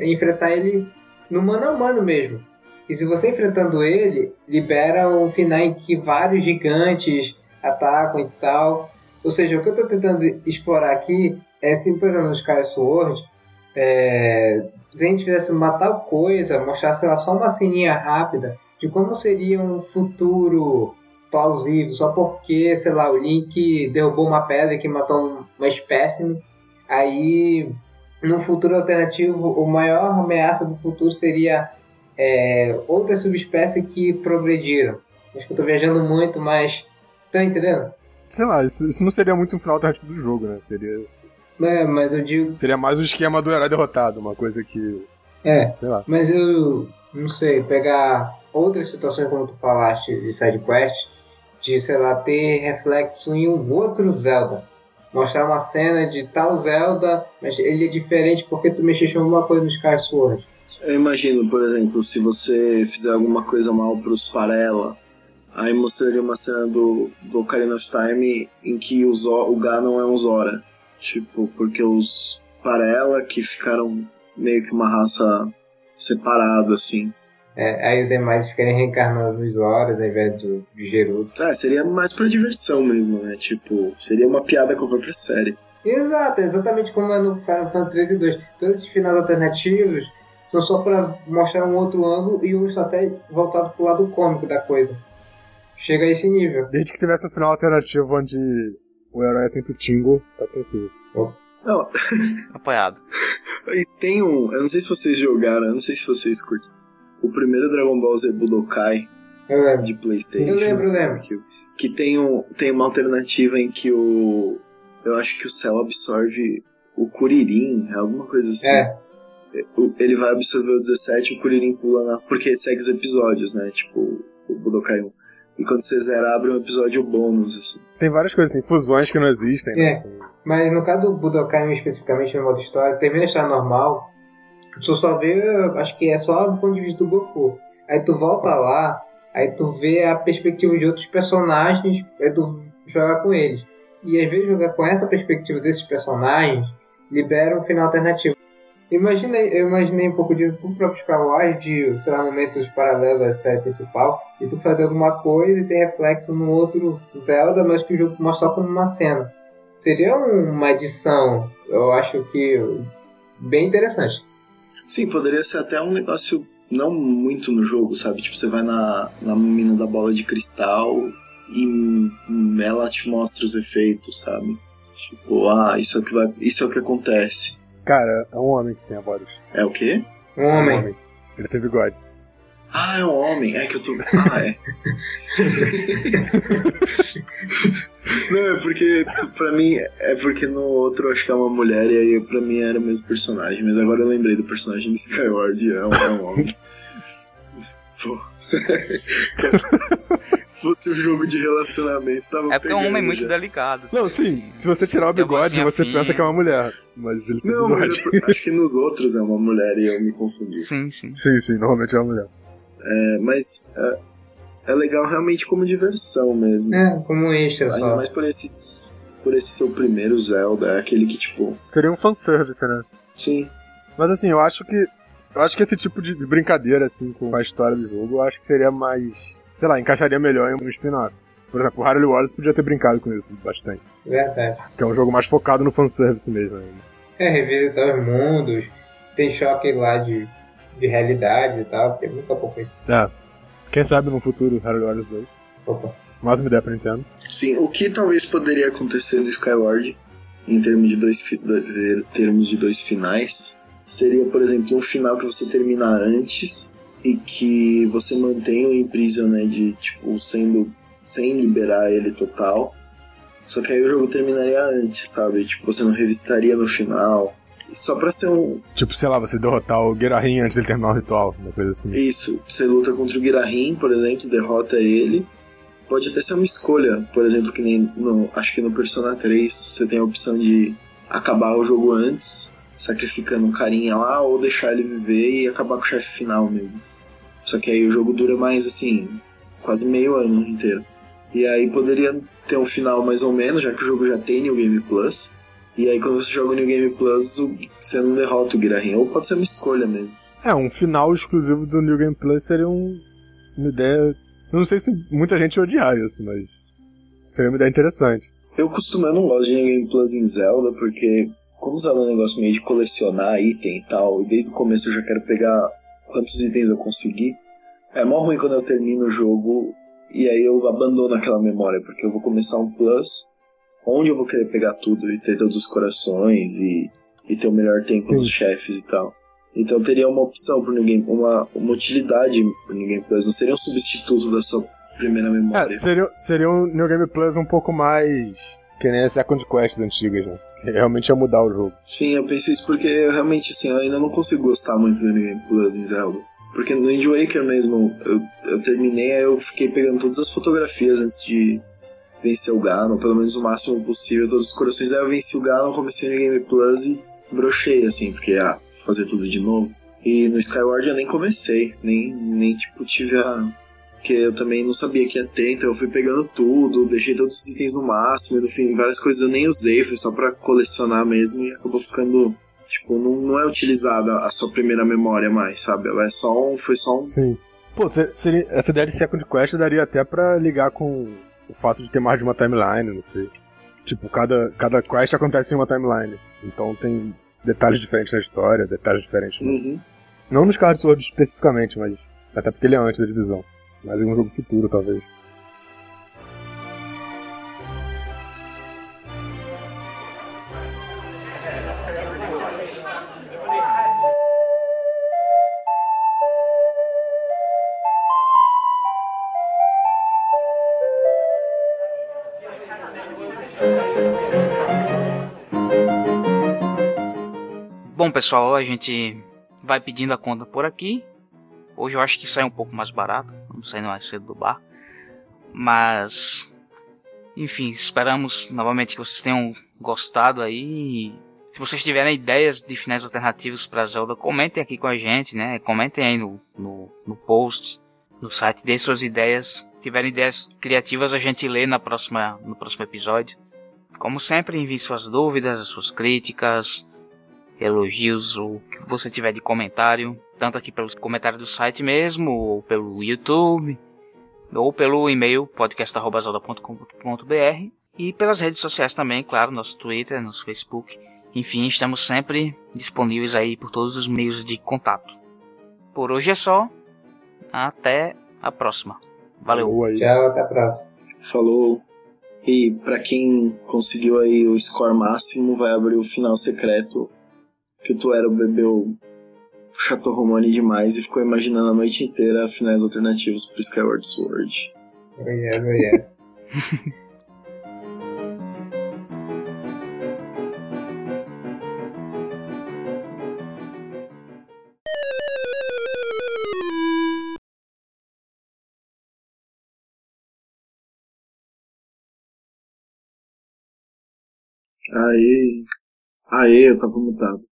enfrentar ele no mano a mano mesmo, E se você enfrentando ele, libera um final em que vários gigantes atacam e tal. Ou seja, o que eu estou tentando explorar aqui é exemplo, no Sky Sword, é, se a gente fizesse uma tal coisa, mostrasse lá, só uma ceninha rápida de como seria um futuro plausível, só porque, sei lá, o Link derrubou uma pedra que matou uma espécime, aí num futuro alternativo, o maior ameaça do futuro seria é, outras subespécies que progrediram. Acho que eu tô viajando muito, mas. Tá entendendo? Sei lá, isso, isso não seria muito um final alternativo do jogo, né? Seria. É, mas eu digo. Seria mais o esquema do herói derrotado, uma coisa que. É, sei lá. Mas eu não sei, pegar outras situações como tu falaste de sidequest, de, sei lá, ter reflexo em um outro Zelda. Mostrar uma cena de tal Zelda, mas ele é diferente porque tu mexeste alguma coisa no Sky Sword. Eu imagino, por exemplo, se você fizer alguma coisa mal pros Parela, aí mostraria uma cena do, do Ocarina of Time em que o, o Ganon é um Zora. Tipo, porque os Parela que ficaram meio que uma raça separada, assim. É, aí os demais ficarem reencarnando nos Zoras ao invés do, de Gerudo. É, seria mais pra diversão mesmo, né? Tipo, seria uma piada com a própria série. Exato, exatamente como é no Final Fantasy 3 e 2. Todos esses finais alternativos são só para mostrar um outro ângulo e um até voltado pro lado cômico da coisa. Chega a esse nível. Desde que tivesse um final alternativo onde o herói é sempre o Tingle, tá tranquilo. Oh. Não. Apoiado. Mas tem um. Eu não sei se vocês jogaram, eu não sei se vocês curtem. O primeiro Dragon Ball Z Budokai eu lembro. de Playstation. Eu lembro, eu lembro. Que, que tem, um, tem uma alternativa em que o. Eu acho que o céu absorve o Kuririn, alguma coisa assim. É ele vai absorver o 17 e o Kuririn pula na... Porque segue os episódios, né? Tipo, o Budokai 1. E quando você zera, abre um episódio bônus, assim. Tem várias coisas, tem fusões que não existem. Né? É, né? mas no caso do Budokai 1 especificamente no modo história, termina a história normal, tu só vê, acho que é só do ponto de vista do Goku. Aí tu volta lá, aí tu vê a perspectiva de outros personagens, aí tu joga com eles. E às vezes jogar com essa perspectiva desses personagens libera um final alternativo. Imaginei, eu imaginei um pouco de do próprio Skyward, de, sei lá, momentos paralelos à série principal, e tu fazer alguma coisa e ter reflexo no outro Zelda, mas que o jogo mostra só como uma cena. Seria uma edição, eu acho que bem interessante. Sim, poderia ser até um negócio não muito no jogo, sabe? Tipo, você vai na, na mina da bola de cristal e ela te mostra os efeitos, sabe? Tipo, ah, isso é o que, vai, isso é o que acontece. Cara, é um homem que tem a voz. É o quê? Um homem. Um homem. Ele tem bigode. Ah, é um homem. É que eu tô. Ah, é. Não, é porque pra mim. É porque no outro eu acho que é uma mulher e aí pra mim era o mesmo personagem. Mas agora eu lembrei do personagem de Skyward. É um, é um homem. Pô. se fosse um jogo de relacionamento, tava É porque é um homem muito delicado. Não, sim. Se você tirar o bigode, você pensa que é uma mulher. Mas ele Não, mas eu, acho que nos outros é uma mulher e eu me confundi. Sim, sim. Sim, sim, normalmente é uma mulher. É, mas é, é legal realmente como diversão mesmo. É, como extra Ainda só. mais por esse, por esse seu primeiro Zelda, é aquele que tipo. Seria um fanservice, né? Sim. Mas assim, eu acho que eu acho que esse tipo de brincadeira, assim, com a história do jogo, eu acho que seria mais. Sei lá, encaixaria melhor em um spin-off. Por exemplo, o Harley Wars podia ter brincado com isso bastante. Verdade. Que é um jogo mais focado no fanservice mesmo. Ainda. É, revisitar os mundos, tem choque lá de, de realidade e tal, tem muito pouco isso. É. Quem sabe no futuro Harley Wars 2. Opa. Mais uma ideia pra Nintendo. Sim, o que talvez poderia acontecer no Skyward, em termos de dois, dois termos de dois finais, seria, por exemplo, um final que você termina antes e que você mantém o Imprison, né, de, tipo, sendo, sem liberar ele total. Só que aí o jogo terminaria antes, sabe? Tipo, você não revistaria no final. Só pra ser um. Tipo, sei lá, você derrotar o Guerrahin antes dele terminar o ritual, uma coisa assim. Isso. Você luta contra o Guerrahin, por exemplo, derrota ele. Pode até ser uma escolha, por exemplo, que nem no. Acho que no Persona 3 você tem a opção de acabar o jogo antes sacrificando um carinha lá ou deixar ele viver e acabar com o chefe final mesmo. Só que aí o jogo dura mais assim, quase meio ano inteiro. E aí poderia ter um final mais ou menos, já que o jogo já tem New Game Plus. E aí quando você joga o New Game Plus, você não derrota o Guirahin. Ou pode ser uma escolha mesmo. É, um final exclusivo do New Game Plus seria um, uma ideia. Eu não sei se muita gente odiar isso, mas seria uma ideia interessante. Eu costumo, eu não gosto de New Game Plus em Zelda, porque como é um negócio meio de colecionar item e tal, e desde o começo eu já quero pegar quantos itens eu conseguir, é mó ruim quando eu termino o jogo e aí eu abandono aquela memória, porque eu vou começar um Plus onde eu vou querer pegar tudo e ter todos os corações e, e ter o melhor tempo Sim. dos chefes e tal. Então teria uma opção pro Game, uma, uma utilidade pro Game Plus, não seria um substituto da sua primeira memória. É, seria, seria um New Game Plus um pouco mais que nem as Second Quests antigas, né? Que realmente ia mudar o jogo. Sim, eu penso isso porque eu, realmente, assim, eu ainda não consigo gostar muito do New Game Plus em Zelda. Porque no Wind Waker mesmo, eu, eu terminei, aí eu fiquei pegando todas as fotografias antes de vencer o Ganon, pelo menos o máximo possível, todos os corações. Aí eu venci o Ganon, comecei no Game Plus e brochei, assim, porque, ah, fazer tudo de novo. E no Skyward eu nem comecei, nem, nem tipo, tive a. Porque eu também não sabia que ia ter, então eu fui pegando tudo, deixei todos os itens no máximo, e no fim várias coisas eu nem usei, foi só pra colecionar mesmo e acabou ficando Tipo, não, não é utilizada a sua primeira memória mais, sabe? Ela é só um. Foi só um. Sim. Pô, seria, essa ideia de Second Quest daria até pra ligar com o fato de ter mais de uma timeline, não sei. Tipo, cada, cada quest acontece em uma timeline. Então tem detalhes diferentes na história, detalhes diferentes. Uhum. Não nos Sword especificamente, mas até porque ele é antes da divisão. Mas em um jogo futuro, talvez. Bom, pessoal, a gente vai pedindo a conta por aqui. Hoje eu acho que sai um pouco mais barato, vamos sair mais cedo do bar. Mas, enfim, esperamos novamente que vocês tenham gostado aí. Se vocês tiverem ideias de finais alternativos para Zelda, comentem aqui com a gente, né? Comentem aí no, no, no post, no site, dê suas ideias. Se tiverem ideias criativas, a gente lê na próxima, no próximo episódio. Como sempre, envie suas dúvidas, suas críticas, elogios o que você tiver de comentário, tanto aqui pelo comentário do site mesmo, ou pelo YouTube, ou pelo e-mail podcast.com.br e pelas redes sociais também, claro, nosso Twitter, nosso Facebook. Enfim, estamos sempre disponíveis aí por todos os meios de contato. Por hoje é só. Até a próxima. Valeu. Tchau, até a próxima. Falou. E para quem conseguiu aí o score máximo, vai abrir o final secreto que o Tuero bebeu Chateau Romani demais e ficou imaginando a noite inteira finais alternativos pro Skyward Sword. Oh yes, oh yes. Aê, aê, eu tava mutado.